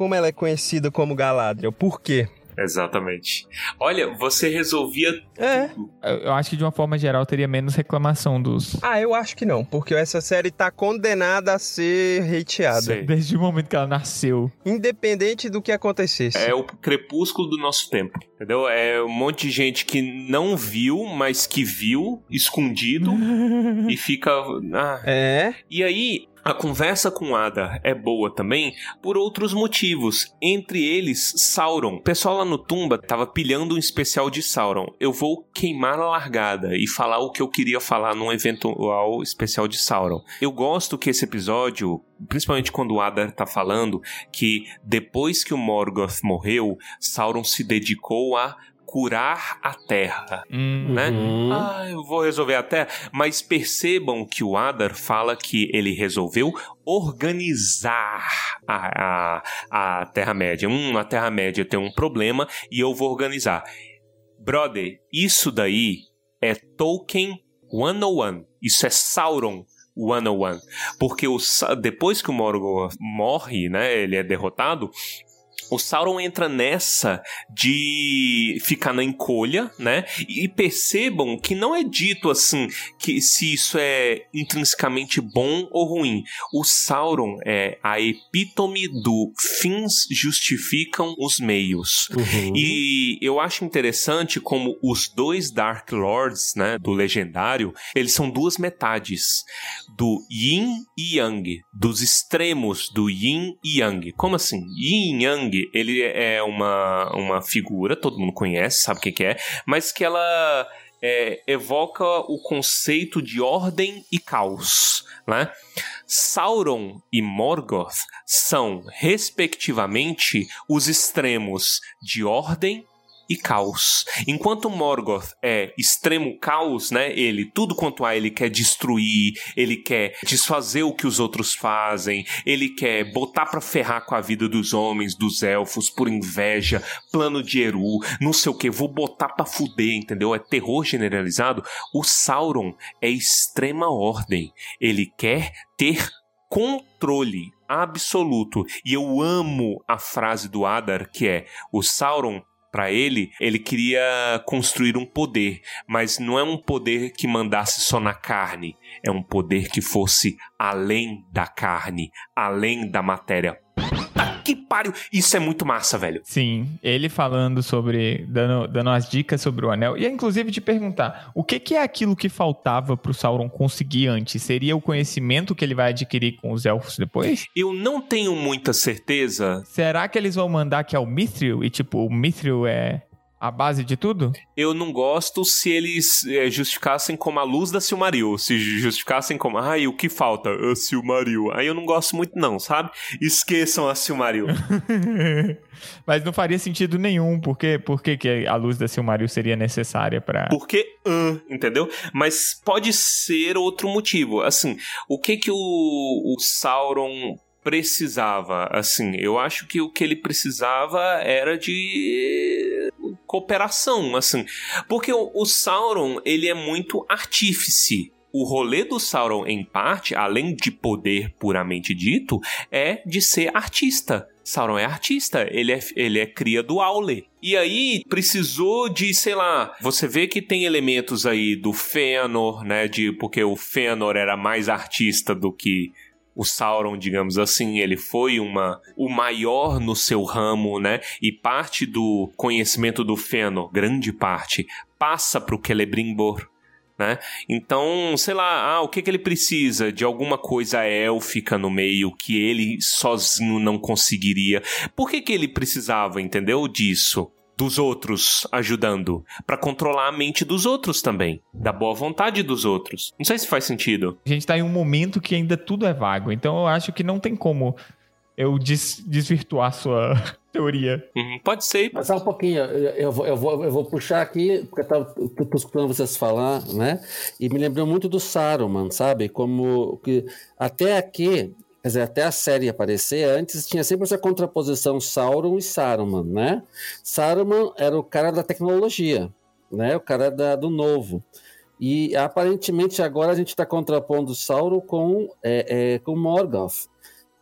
como ela é conhecida como Galadriel. Por quê? Exatamente. Olha, você resolvia é. tudo. Eu acho que de uma forma geral teria menos reclamação dos. Ah, eu acho que não, porque essa série tá condenada a ser hateada. Sei. Desde o momento que ela nasceu. Independente do que acontecesse. É o crepúsculo do nosso tempo, entendeu? É um monte de gente que não viu, mas que viu, escondido, e fica. Ah. É. E aí, A conversa com Adar é boa também por outros motivos, entre eles Sauron. O pessoal lá no Tumba tava pilhando um especial de Sauron. Eu vou queimar a largada e falar o que eu queria falar num eventual especial de Sauron. Eu gosto que esse episódio principalmente quando o Adar tá falando que depois que o Morgoth morreu, Sauron se dedicou a curar a terra, Hum, né? Uhum. Ah, eu vou resolver a terra. Mas percebam que o Adar fala que ele resolveu organizar a, a, a Terra-média. Hum, a Terra-média tem um problema e eu vou organizar. Brother, isso daí é Tolkien 101. Isso é Sauron 101. Porque o, depois que o Morgoth morre, né, ele é derrotado, o Sauron entra nessa de ficar na encolha, né? E percebam que não é dito assim que se isso é intrinsecamente bom ou ruim. O Sauron é a epítome do fins justificam os meios. Uhum. E eu acho interessante como os dois Dark Lords, né, do legendário, eles são duas metades do Yin e Yang, dos extremos do Yin e Yang. Como assim? Yin e Yang, ele é uma, uma figura, todo mundo conhece, sabe o que, que é, mas que ela é, evoca o conceito de ordem e caos, né? Sauron e Morgoth são, respectivamente, os extremos de ordem e caos. Enquanto Morgoth é extremo caos, né? Ele, tudo quanto há, ele quer destruir, ele quer desfazer o que os outros fazem, ele quer botar pra ferrar com a vida dos homens, dos elfos, por inveja, plano de Eru, não sei o que, vou botar pra fuder, entendeu? É terror generalizado. O Sauron é extrema ordem. Ele quer ter controle absoluto. E eu amo a frase do Adar que é: o Sauron Pra ele, ele queria construir um poder, mas não é um poder que mandasse só na carne, é um poder que fosse além da carne, além da matéria. Pariu! Isso é muito massa, velho. Sim, ele falando sobre. dando, dando as dicas sobre o anel. E inclusive te perguntar: o que, que é aquilo que faltava pro Sauron conseguir antes? Seria o conhecimento que ele vai adquirir com os elfos depois? Eu não tenho muita certeza. Será que eles vão mandar que é o Mithril? E tipo, o Mithril é a base de tudo? Eu não gosto se eles é, justificassem como a luz da Silmaril. Se justificassem como, ai, o que falta? A Silmaril. Aí eu não gosto muito, não, sabe? Esqueçam a Silmaril. Mas não faria sentido nenhum, porque por que que a luz da Silmaril seria necessária pra. Porque, ah, entendeu? Mas pode ser outro motivo. Assim, o que que o, o Sauron precisava? Assim, eu acho que o que ele precisava era de cooperação, assim. Porque o, o Sauron, ele é muito artífice. O rolê do Sauron, em parte, além de poder puramente dito, é de ser artista. Sauron é artista, ele é, ele é cria do Aule. E aí precisou de, sei lá, você vê que tem elementos aí do Fëanor, né, de porque o Fëanor era mais artista do que o Sauron, digamos assim, ele foi uma o maior no seu ramo, né? E parte do conhecimento do Fëanor, grande parte, passa para o Celebrimbor. Né? Então, sei lá, ah, o que, que ele precisa? De alguma coisa élfica no meio que ele sozinho não conseguiria. Por que, que ele precisava, entendeu? Disso. Dos outros ajudando. Para controlar a mente dos outros também. Da boa vontade dos outros. Não sei se faz sentido. A gente tá em um momento que ainda tudo é vago. Então eu acho que não tem como eu des- desvirtuar sua teoria. Uhum, pode ser. Mas só um pouquinho, eu, eu vou, eu, vou, eu vou puxar aqui, porque eu tava, tô escutando vocês falar, né? E me lembrou muito do Saruman, sabe? Como que até aqui, quer dizer, até a série aparecer, antes tinha sempre essa contraposição Sauron e Saruman, né? Saruman era o cara da tecnologia, né? O cara da, do novo. E aparentemente agora a gente está contrapondo Sauron com, é, é, com Morgoth.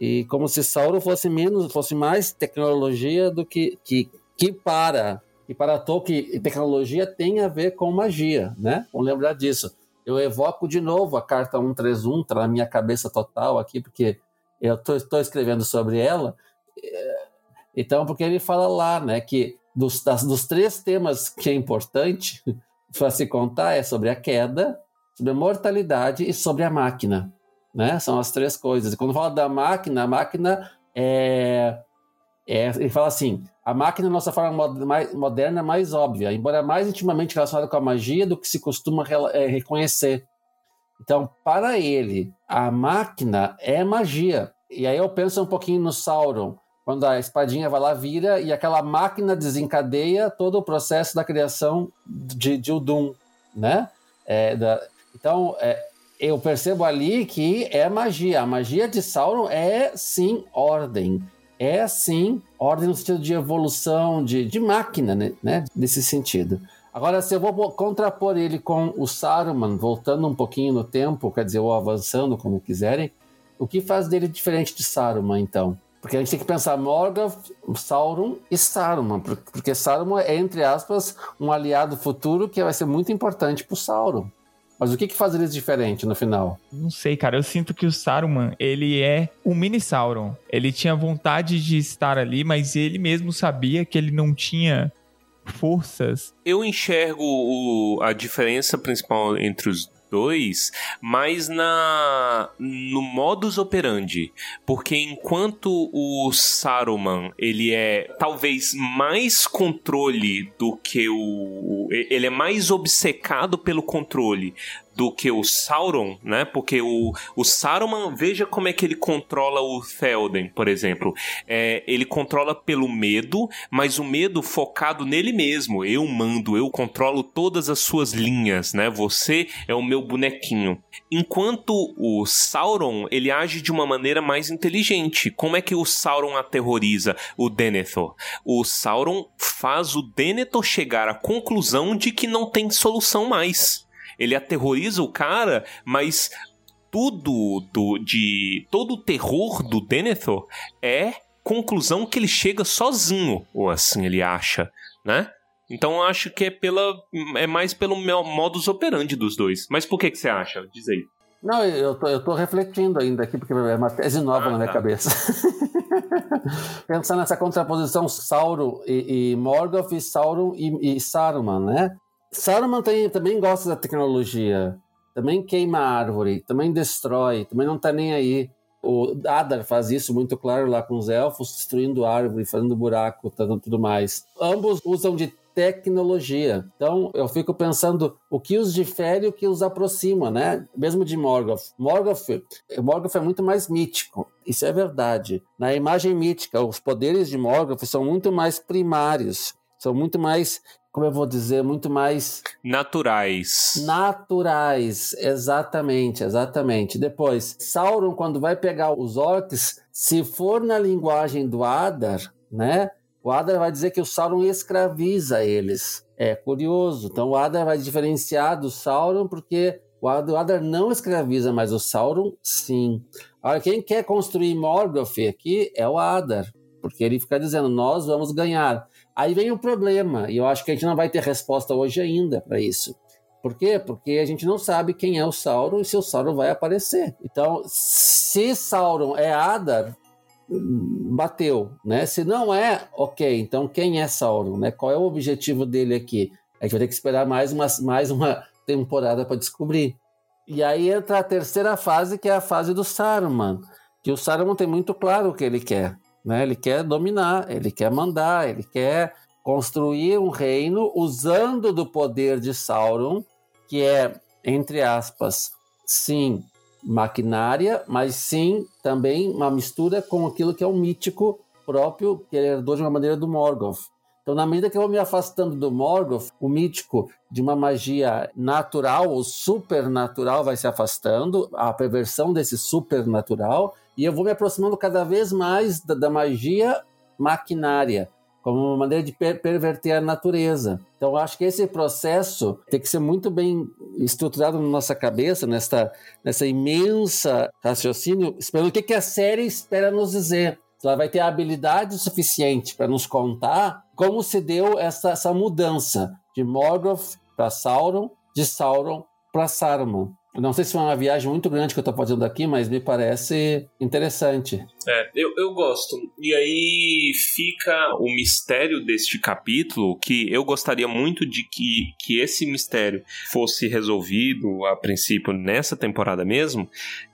E como se Sauron fosse menos, fosse mais tecnologia do que que, que para e para Tolkien tecnologia tem a ver com magia, né? Vamos lembrar disso. Eu evoco de novo a carta 131, tá na minha cabeça total aqui, porque eu estou escrevendo sobre ela. É, Então, porque ele fala lá, né, que dos, das- dos três temas que é importante para se contar é sobre a queda, sobre a mortalidade e sobre a máquina. né? São as três coisas. E quando fala da máquina, a máquina é, é ele fala assim, a máquina é a nossa forma moderna mais óbvia, embora mais intimamente relacionada com a magia do que se costuma é, reconhecer. Então, para ele, a máquina é magia. E aí eu penso um pouquinho no Sauron, quando a espadinha vai lá, vira, e aquela máquina desencadeia todo o processo da criação de, de Udum, né? É, da, então, é, eu percebo ali que é magia. A magia de Sauron é, sim, ordem. É, sim, ordem no sentido de evolução, de, de máquina, né? Nesse sentido. Agora, se eu vou contrapor ele com o Saruman, voltando um pouquinho no tempo, quer dizer, ou avançando, como quiserem, o que faz dele diferente de Saruman, então? Porque a gente tem que pensar Morgoth, Sauron e Saruman, porque Saruman é, entre aspas, um aliado futuro que vai ser muito importante para o Sauron. Mas o que, que faz eles diferente no final? Não sei, cara. Eu sinto que o Saruman, ele é um mini Sauron. Ele tinha vontade de estar ali, mas ele mesmo sabia que ele não tinha forças. Eu enxergo o, a diferença principal entre os dois, mas na no modus operandi, porque enquanto o Saruman ele é talvez mais controle do que o ele é mais obcecado pelo controle do que o Sauron, né? Porque o, o Saruman, veja como é que ele controla o Théoden, por exemplo. É, ele controla pelo medo, mas o medo focado nele mesmo. Eu mando, eu controlo todas as suas linhas, né? Você é o meu bonequinho. Enquanto o Sauron, ele age de uma maneira mais inteligente. Como é que o Sauron aterroriza o Denethor? O Sauron faz o Denethor chegar à conclusão de que não tem solução mais. Ele aterroriza o cara, mas tudo do de todo o terror do Denethor é conclusão que ele chega sozinho, ou assim ele acha, né? Então eu acho que é pela é mais pelo modus operandi dos dois. Mas por que que você acha? Diz aí. Não, eu tô, eu tô refletindo ainda aqui, porque é uma tese nova ah, na minha tá. cabeça. Pensar nessa contraposição Sauron e, e Morgoth e Sauron e, e Saruman, né? Saruman tem, também gosta da tecnologia, também queima árvore, também destrói, também não tá nem aí. O Adar faz isso muito claro lá com os elfos, destruindo árvore, fazendo buraco, tudo mais. Ambos usam de tecnologia. Então, eu fico pensando o que os difere e o que os aproxima, né? Mesmo de Morgoth. Morgoth, Morgoth é muito mais mítico. Isso é verdade. Na imagem mítica, os poderes de Morgoth são muito mais primários, são muito mais como eu vou dizer, muito mais. Naturais. Naturais, exatamente, exatamente. Depois, Sauron, quando vai pegar os orcs, se for na linguagem do Adar, né? O Adar vai dizer que o Sauron escraviza eles. É curioso. Então o Adar vai diferenciar do Sauron porque o Adar não escraviza, mas o Sauron sim. Agora, quem quer construir Morgoth aqui é o Adar, porque ele fica dizendo: nós vamos ganhar. Aí vem o problema, e eu acho que a gente não vai ter resposta hoje ainda para isso. Por quê? Porque a gente não sabe quem é o Sauron e se o Sauron vai aparecer. Então, se Sauron é Adar, bateu, né? Se não é, ok. Então, quem é Sauron, né? Qual é o objetivo dele aqui? A gente vai ter que esperar mais uma, mais uma temporada para descobrir. E aí entra a terceira fase, que é a fase do Saruman. Que o Saruman tem muito claro o que ele quer. Né? Ele quer dominar, ele quer mandar, ele quer construir um reino usando do poder de Sauron, que é, entre aspas, sim, maquinária, mas sim também uma mistura com aquilo que é o mítico próprio, que ele herdou de uma maneira do Morgoth. Então, na medida que eu vou me afastando do Morgoth, o mítico de uma magia natural ou supernatural vai se afastando, a perversão desse supernatural, e eu vou me aproximando cada vez mais da, da magia maquinária, como uma maneira de per perverter a natureza. Então, acho que esse processo tem que ser muito bem estruturado na nossa cabeça, nessa, nessa imensa raciocínio, esperando o que, que a série espera nos dizer. Ela vai ter a habilidade suficiente para nos contar como se deu essa, essa mudança de Morgoth para Sauron, de Sauron para Saruman. Não sei se foi uma viagem muito grande que eu tô fazendo aqui, mas me parece interessante. É, eu, eu gosto. E aí fica o mistério deste capítulo, que eu gostaria muito de que, que esse mistério fosse resolvido a princípio nessa temporada mesmo,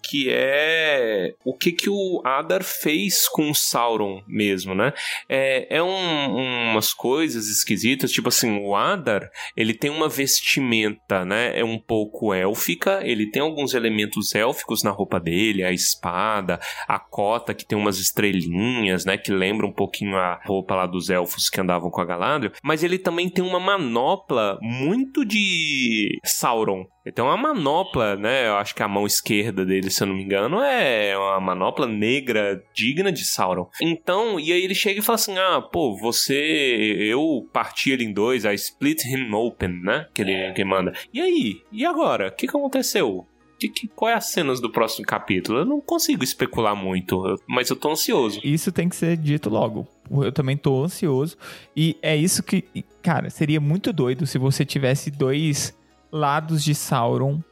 que é o que que o Adar fez com o Sauron mesmo, né? É, é um, umas coisas esquisitas, tipo assim, o Adar, ele tem uma vestimenta, né? É um pouco élfica, ele tem alguns elementos élficos na roupa dele, a espada, a cota que tem umas estrelinhas, né? Que lembra um pouquinho a roupa lá dos elfos que andavam com a Galadriel, mas ele também tem uma manopla muito de Sauron, tem uma manopla, né? Eu acho que a mão esquerda dele, se eu não me engano, é uma manopla negra digna de Sauron. Então, e aí ele chega e fala assim: Ah, pô, você. Eu parti ele em dois, I split him open, né? Que ele que manda. E aí? E agora? O que, que aconteceu? Que, que, qual é as cenas do próximo capítulo? Eu não consigo especular muito, mas eu tô ansioso. Isso tem que ser dito logo. Eu também tô ansioso. E é isso que. Cara, seria muito doido se você tivesse dois lados de Sauron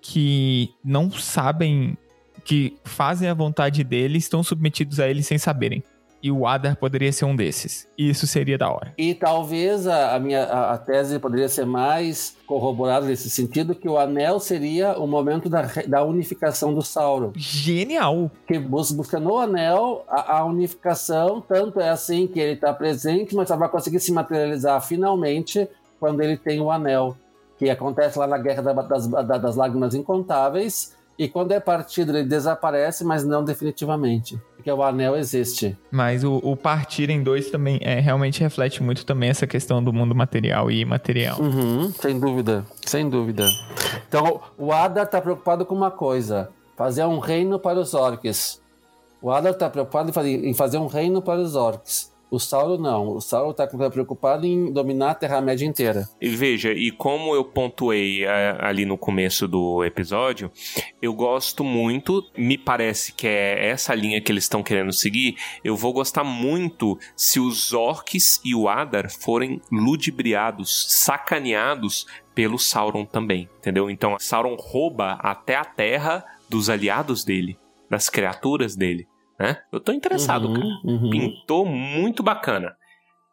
que não sabem, que fazem a vontade dele, estão submetidos a ele sem saberem. E o Adar poderia ser um desses. E isso seria da hora. E talvez a, a minha a, a, tese poderia ser mais corroborada nesse sentido, que o anel seria o momento da, da unificação do Sauron. Genial! Que busca no anel a, a unificação, tanto é assim que ele está presente, mas só vai conseguir se materializar finalmente quando ele tem o anel que acontece lá na Guerra das, das Lágrimas Incontáveis, e quando é partido ele desaparece, mas não definitivamente, porque o anel existe. Mas o, o partir em dois também é, realmente reflete muito também essa questão do mundo material e imaterial. Uhum, sem dúvida, sem dúvida. Então o Adar está preocupado com uma coisa: fazer um reino para os orcs. O Adar está preocupado em fazer um reino para os orcs. O Saulo não. O Saulo tá preocupado em dominar a Terra-média inteira. E veja, e como eu pontuei é, ali no começo do episódio, eu gosto muito, me parece que é essa linha que eles estão querendo seguir. Eu vou gostar muito se os orcs e o Adar forem ludibriados, sacaneados pelo Sauron também, entendeu? Então, Sauron rouba até a terra dos aliados dele, das criaturas dele né? Eu tô interessado, Uhum, cara. uhum. Pintou muito bacana.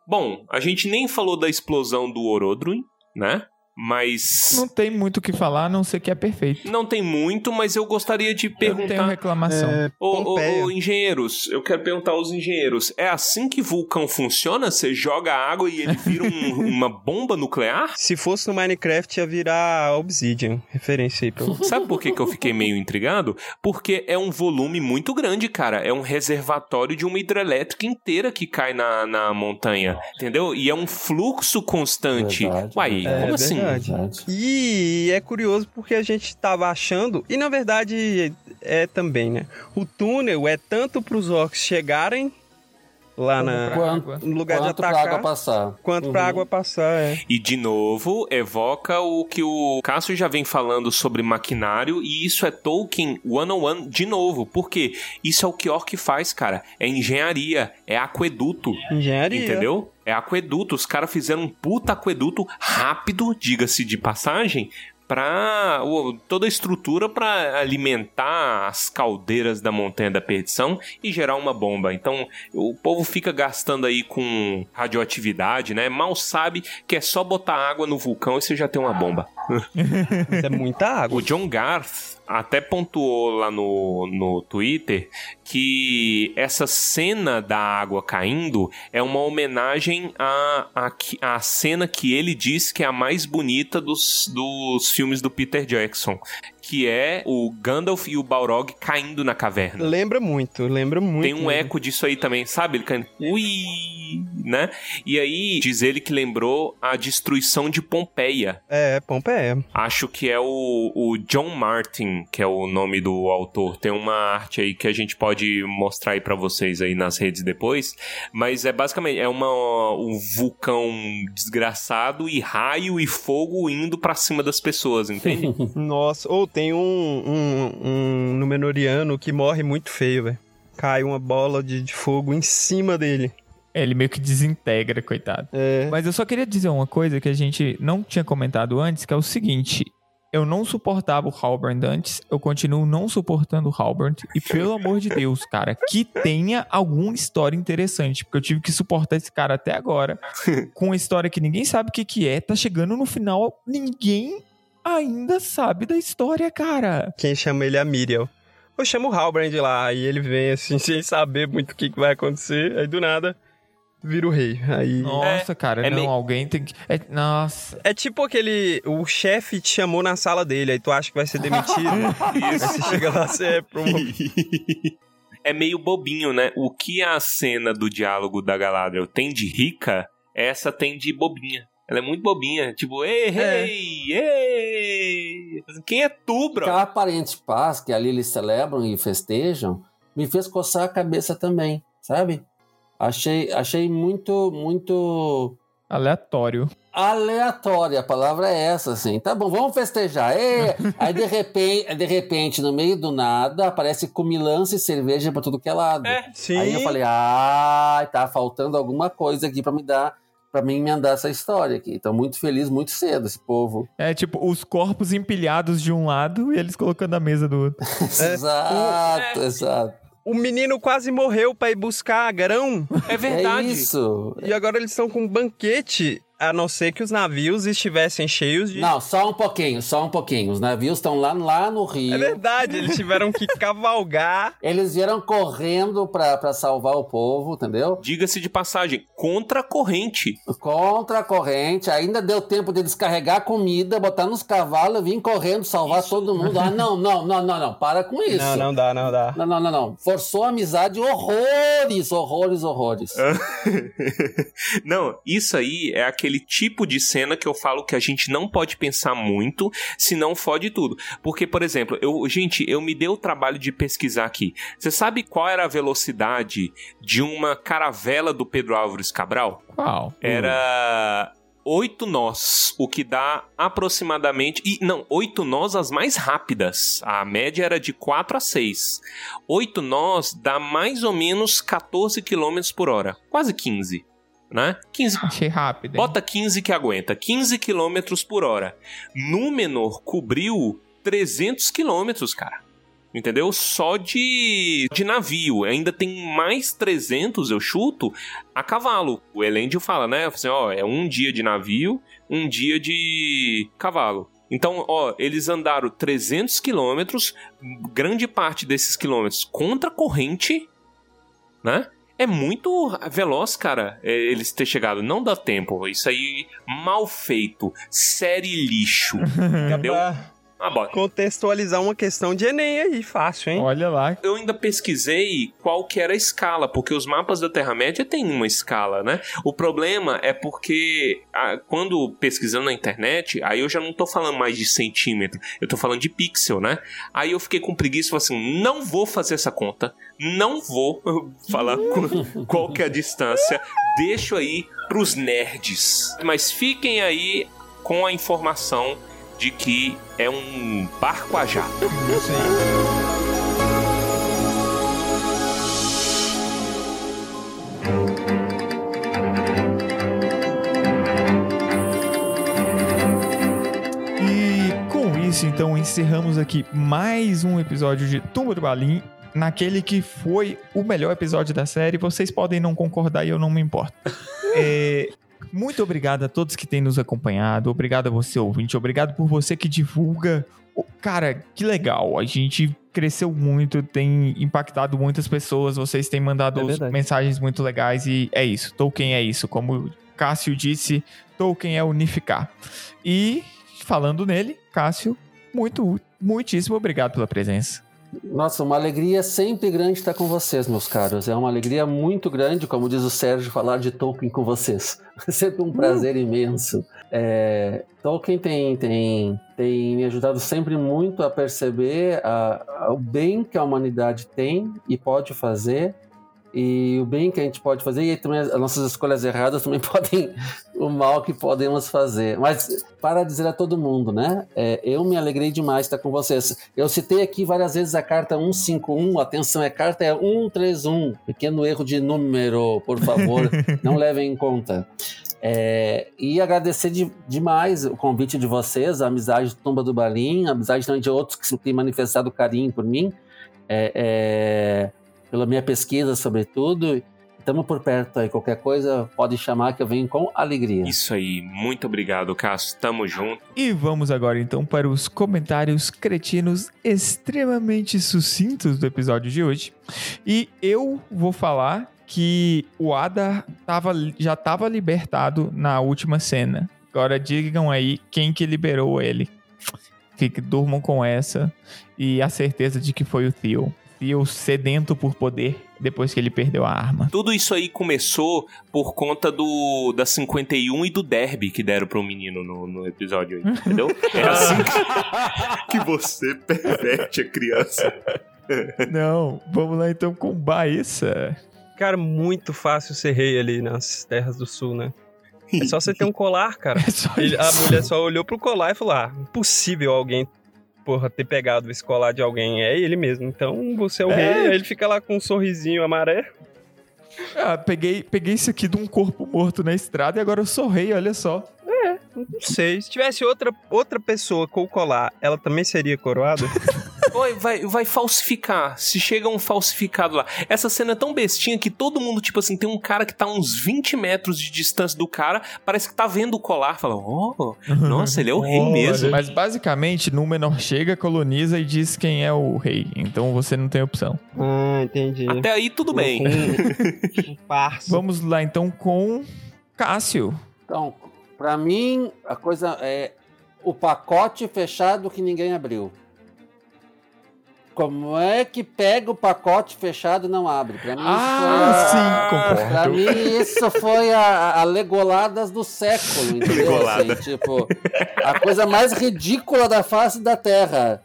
Bom, a gente nem falou da explosão do Orodruin, né? Mas. Não tem muito o que falar, a não ser que é perfeito. Não tem muito, mas eu gostaria de Eu tenho perguntar. reclamação. É, Ô, ô, engenheiros, eu quero perguntar aos engenheiros: é assim que vulcão funciona? Você joga água e ele vira um- uma bomba nuclear? Se fosse no Minecraft, ia virar Obsidian. Referência aí pelo. Sabe por que, que eu fiquei meio intrigado? Porque é um volume muito grande, cara. É um reservatório de uma hidrelétrica inteira que cai na, na montanha. Entendeu? E é um fluxo constante. Verdade, Uai, verdade. como É assim? Verdade. Verdade. E é curioso porque a gente tava achando, e na verdade é também, né? O túnel é tanto para os orcs chegarem lá na, Quanto, no lugar de quanto pra atacar, água passar. quanto pra Uhum. água passar. É. E de novo, evoca o que o Cássio já vem falando sobre maquinário, e isso é Tolkien 101 de novo. Por quê? Isso é o que Orc faz, cara. É engenharia, é aqueduto. Engenharia. Entendeu? É aqueduto. Os caras fizeram um puta aqueduto rápido, diga-se de passagem, para toda a estrutura para alimentar as caldeiras da Montanha da Perdição e gerar uma bomba. Então, o povo fica gastando aí com radioatividade, né? Mal sabe que é só botar água no vulcão e você já tem uma bomba. É muita água. O John Garth até pontuou lá no, no Twitter que essa cena da água caindo é uma homenagem à, à, cena que ele diz que é a mais bonita dos, dos filmes do Peter Jackson, que é o Gandalf e o Balrog caindo na caverna. Lembra muito, lembra muito. Tem um eco disso aí também, sabe? Ele caindo, ui, né? E aí diz ele que lembrou a destruição de Pompeia, É, Pompeia. Acho que é o, o John Martin, que é o nome do autor. Tem uma arte aí que a gente pode mostrar aí pra vocês aí nas redes depois. Mas é basicamente é uma, um vulcão desgraçado e raio e fogo indo pra cima das pessoas, entende? Nossa, ou tem um, um, um Númenoriano que morre muito feio, velho. Cai uma bola de, de fogo em cima dele. Ele meio que desintegra, coitado. É. Mas eu só queria dizer uma coisa que a gente não tinha comentado antes, que é o seguinte. eu não suportava o Halbrand antes, eu continuo não suportando o Halbrand. E pelo amor de Deus, cara, que tenha alguma história interessante. Porque eu tive que suportar esse cara até agora. com uma história que ninguém sabe o que, que é. Tá chegando no final, ninguém ainda sabe da história, cara. Quem chama ele é a Miriel. Eu chamo o Halbrand lá, e ele vem assim, sem saber muito o que, que vai acontecer. Aí do nada, vira o rei. Aí. Nossa, cara, é não, meio- alguém tem que. é- nossa. É tipo aquele. O chefe te chamou na sala dele, aí tu acha que vai ser demitido. aí você chega lá, você é promovido. é meio bobinho, né? O que a cena do diálogo da Galadriel tem de rica, essa tem de bobinha. Ela é muito bobinha, tipo, ei, É. ei, ei. Quem é tu, bro? Aquela aparente paz que ali eles celebram e festejam me fez coçar a cabeça também, sabe? Achei, achei muito, muito Aleatório. aleatória. A palavra é essa, assim. Tá bom, vamos festejar. Ê! Aí de repente, de repente, no meio do nada, aparece comilança e cerveja pra tudo que é lado. É. Sim. Aí eu falei, ah, tá faltando alguma coisa aqui pra me dar, pra mim emendar essa história aqui. Então, muito feliz, muito cedo, esse povo. É tipo, os corpos empilhados de um lado e eles colocando a mesa do outro. exato, exato. O menino quase morreu pra ir buscar grão. É verdade. É isso. E agora eles estão com um banquete, a não ser que os navios estivessem cheios de. Não, só um pouquinho, só um pouquinho. Os navios estão lá, lá no Rio. É verdade, eles tiveram que cavalgar. Eles vieram correndo pra, pra salvar o povo, entendeu? Diga-se de passagem, contra a corrente. Contra a corrente, ainda deu tempo de descarregar a comida, botar nos cavalos, vir correndo, salvar todo mundo. Ah, não, não, não, não, não, para com isso. Não, não dá, não dá. Não, não, não, não. Forçou a amizade horrores, horrores, horrores. Não, isso aí é aquele tipo de cena que eu falo que a gente não pode pensar muito, senão fode tudo. Porque, por exemplo, eu, gente, eu me dei o trabalho de pesquisar aqui. Você sabe qual era a velocidade de uma caravela do Pedro Álvares Cabral? Qual? Era oito nós, o que dá aproximadamente. E não, oito nós as mais rápidas. A média era de 4 a 6. Oito nós dá mais ou menos 14 km por hora. Quase 15. Né? 15. Achei rápido. hein? Bota 15 que aguenta. 15 km por hora. Númenor cobriu 300 km, cara. Entendeu? Só de, de navio. Ainda tem mais 300, eu chuto, a cavalo. O Elendil fala, né? Assim, ó, é um dia de navio, um dia de cavalo. Então, ó, eles andaram 300 quilômetros, grande parte desses quilômetros contra a corrente, né? É muito veloz, cara, é, eles ter chegado. Não dá tempo. Isso aí, mal feito. Série lixo. Entendeu? Ah, contextualizar uma questão de Enem aí, fácil, hein? Olha lá. Eu ainda pesquisei qual que era a escala, porque os mapas da Terra-média têm uma escala, né? O problema é porque ah, quando pesquisando na internet, aí eu já não tô falando mais de centímetro, eu tô falando de pixel, né? Aí eu fiquei com preguiça e falei assim: não vou fazer essa conta, não vou falar qu- qual que é a distância, deixo aí pros nerds. Mas fiquem aí com a informação de que é um barco a jato. Isso aí. E com isso, então, encerramos aqui mais um episódio de Tumba do Balim. Naquele que foi o melhor episódio da série. Vocês podem não concordar e eu não me importo. É, muito obrigado a todos que têm nos acompanhado. Obrigado a você, ouvinte. Obrigado por você que divulga. O- Cara, que legal. A gente cresceu muito, tem impactado muitas pessoas. Vocês têm mandado É mensagens muito legais e é isso. Tolkien é isso. Como Cássio disse, Tolkien é unificar. E falando nele, Cássio, muito, muitíssimo obrigado pela presença. Nossa, uma alegria sempre grande estar com vocês, meus caros. É uma alegria muito grande, como diz o Sérgio, falar de Tolkien com vocês. É sempre um prazer imenso. É, Tolkien tem, tem, tem me ajudado sempre muito a perceber a- a- o bem que a humanidade tem e pode fazer. E o bem que a gente pode fazer, e também as nossas escolhas erradas também podem, o mal que podemos fazer. Mas para dizer a todo mundo, né? é, eu me alegrei demais de estar com vocês. Eu citei aqui várias vezes a carta 151, atenção, a carta é 131, pequeno erro de número, por favor, não levem em conta. É, e agradecer de- demais o convite de vocês, a amizade do Tumba do Balim, a amizade também de outros que têm manifestado carinho por mim, é, é, pela minha pesquisa, sobretudo. Estamos por perto aí, qualquer coisa pode chamar que eu venho com alegria. Isso aí, muito obrigado, Cássio. Tamo junto. E vamos agora então para os comentários cretinos extremamente sucintos do episódio de hoje. E eu vou falar que o Adar tava, já estava libertado na última cena. Agora digam aí quem que liberou ele. Fique, durmam com essa e a certeza de que foi o Theo. Theo sedento por poder depois que ele perdeu a arma. Tudo isso aí começou por conta do da 51 e do derby que deram pro menino no, no episódio aí, entendeu? É assim que, que você perverte a criança. Não, vamos lá então com Baessa. Cara, muito fácil ser rei ali nas terras do sul, né? É só você ter um colar, cara. É só Ele- a mulher só olhou pro colar e falou: Ah, impossível alguém, porra, ter pegado esse colar de alguém. É ele mesmo. Então você é o É. rei. Ele fica lá com um sorrisinho amarelo. Ah, peguei, peguei isso aqui de um corpo morto na estrada e agora eu sou rei, olha só. Não sei. Se tivesse outra, outra pessoa com o colar, ela também seria coroada? Oi, vai, vai falsificar. Se chega um falsificado lá. Essa cena é tão bestinha que todo mundo, tipo assim, tem um cara que tá a uns 20 metros de distância do cara, parece que tá vendo o colar. Fala, oh, nossa, ele é o rei mesmo. Mas basicamente, Númenor chega, coloniza e diz quem é o rei. Então você não tem opção. ah, entendi. Até aí tudo bem. Um parça. Vamos lá então com Cássio. Então, pra mim, a coisa é o pacote fechado que ninguém abriu. Como é que pega o pacote fechado e não abre? Pra mim, Ah, sim, isso foi, pra concordo. mim, isso foi a, a legoladas do século, entendeu? Assim, tipo, a coisa mais ridícula da face da Terra.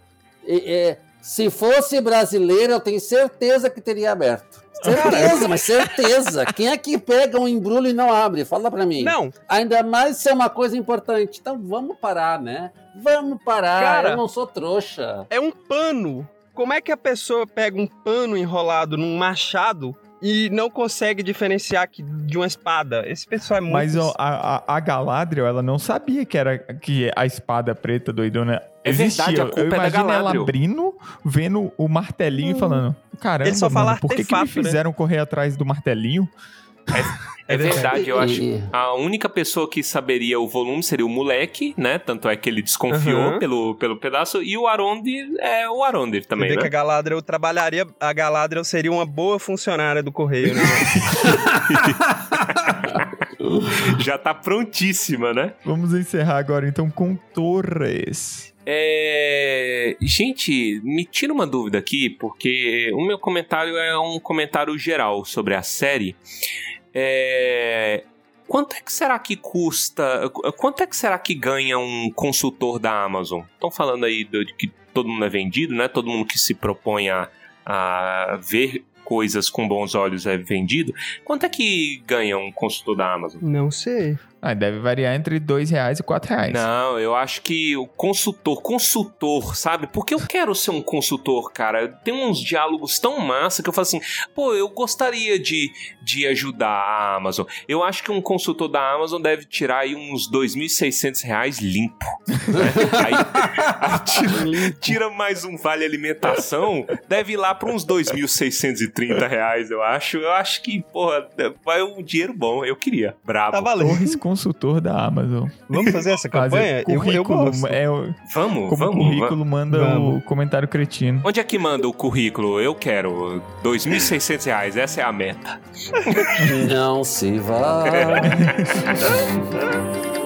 E- e, se fosse brasileiro, eu tenho certeza que teria aberto. Certeza, mas certeza. Quem é que pega um embrulho e não abre? Fala pra mim. Não, Ainda mais se é uma coisa importante. Então vamos parar, né? Vamos parar. Cara. eu não sou trouxa. é um pano. Como é que a pessoa pega um pano enrolado num machado e não consegue diferenciar que de uma espada? Esse pessoal é muito. Mas ó, a, a, a Galadriel, ela não sabia que era que a espada preta doidona É existia. verdade, a culpa Eu é da imagino ela Galadriel. abrindo, vendo o martelinho e falando: Caramba, Ele só fala mano, por que, que me né? fizeram correr atrás do martelinho? É verdade, eu acho. A única pessoa que saberia o volume seria o moleque, né? Tanto é que ele desconfiou Aham. pelo, pelo pedaço. E o Arondir é o Arondir Você também, vê que a né? Galadriel trabalharia. A Galadriel seria uma boa funcionária do correio, né? Já tá prontíssima, né? Vamos encerrar agora então com Torres. É... Gente, me tira uma dúvida aqui, porque o meu comentário é um comentário geral sobre a série. É... Quanto é que será que custa? Quanto é que será que ganha um consultor da Amazon? Estão falando aí de que todo mundo é vendido, né? Todo mundo que se propõe a, a ver coisas com bons olhos é vendido. Quanto é que ganha um consultor da Amazon? Não sei. Ah, deve variar entre dois reais e quatro reais. Não, eu acho que o consultor, consultor, sabe? Porque eu quero ser um consultor, cara. Tem uns diálogos tão massa que eu falo assim, pô, eu gostaria de, de ajudar a Amazon. Eu acho que um consultor da Amazon deve tirar aí uns 2.600 reais limpo. né? Aí, aí tira, tira mais um vale alimentação, deve ir lá para uns 2.630 reais, eu acho. Eu acho que, porra, vai um dinheiro bom. Eu queria. Brabo. Tá valendo. Consultor da Amazon. Vamos fazer essa campanha? Fazer Eu, eu currículo, gosto. é, o- Vamos, como vamos. currículo manda Vamos. o comentário cretino. Onde é que manda o currículo? Eu quero. 2.600 reais, essa é a meta. Não se vá.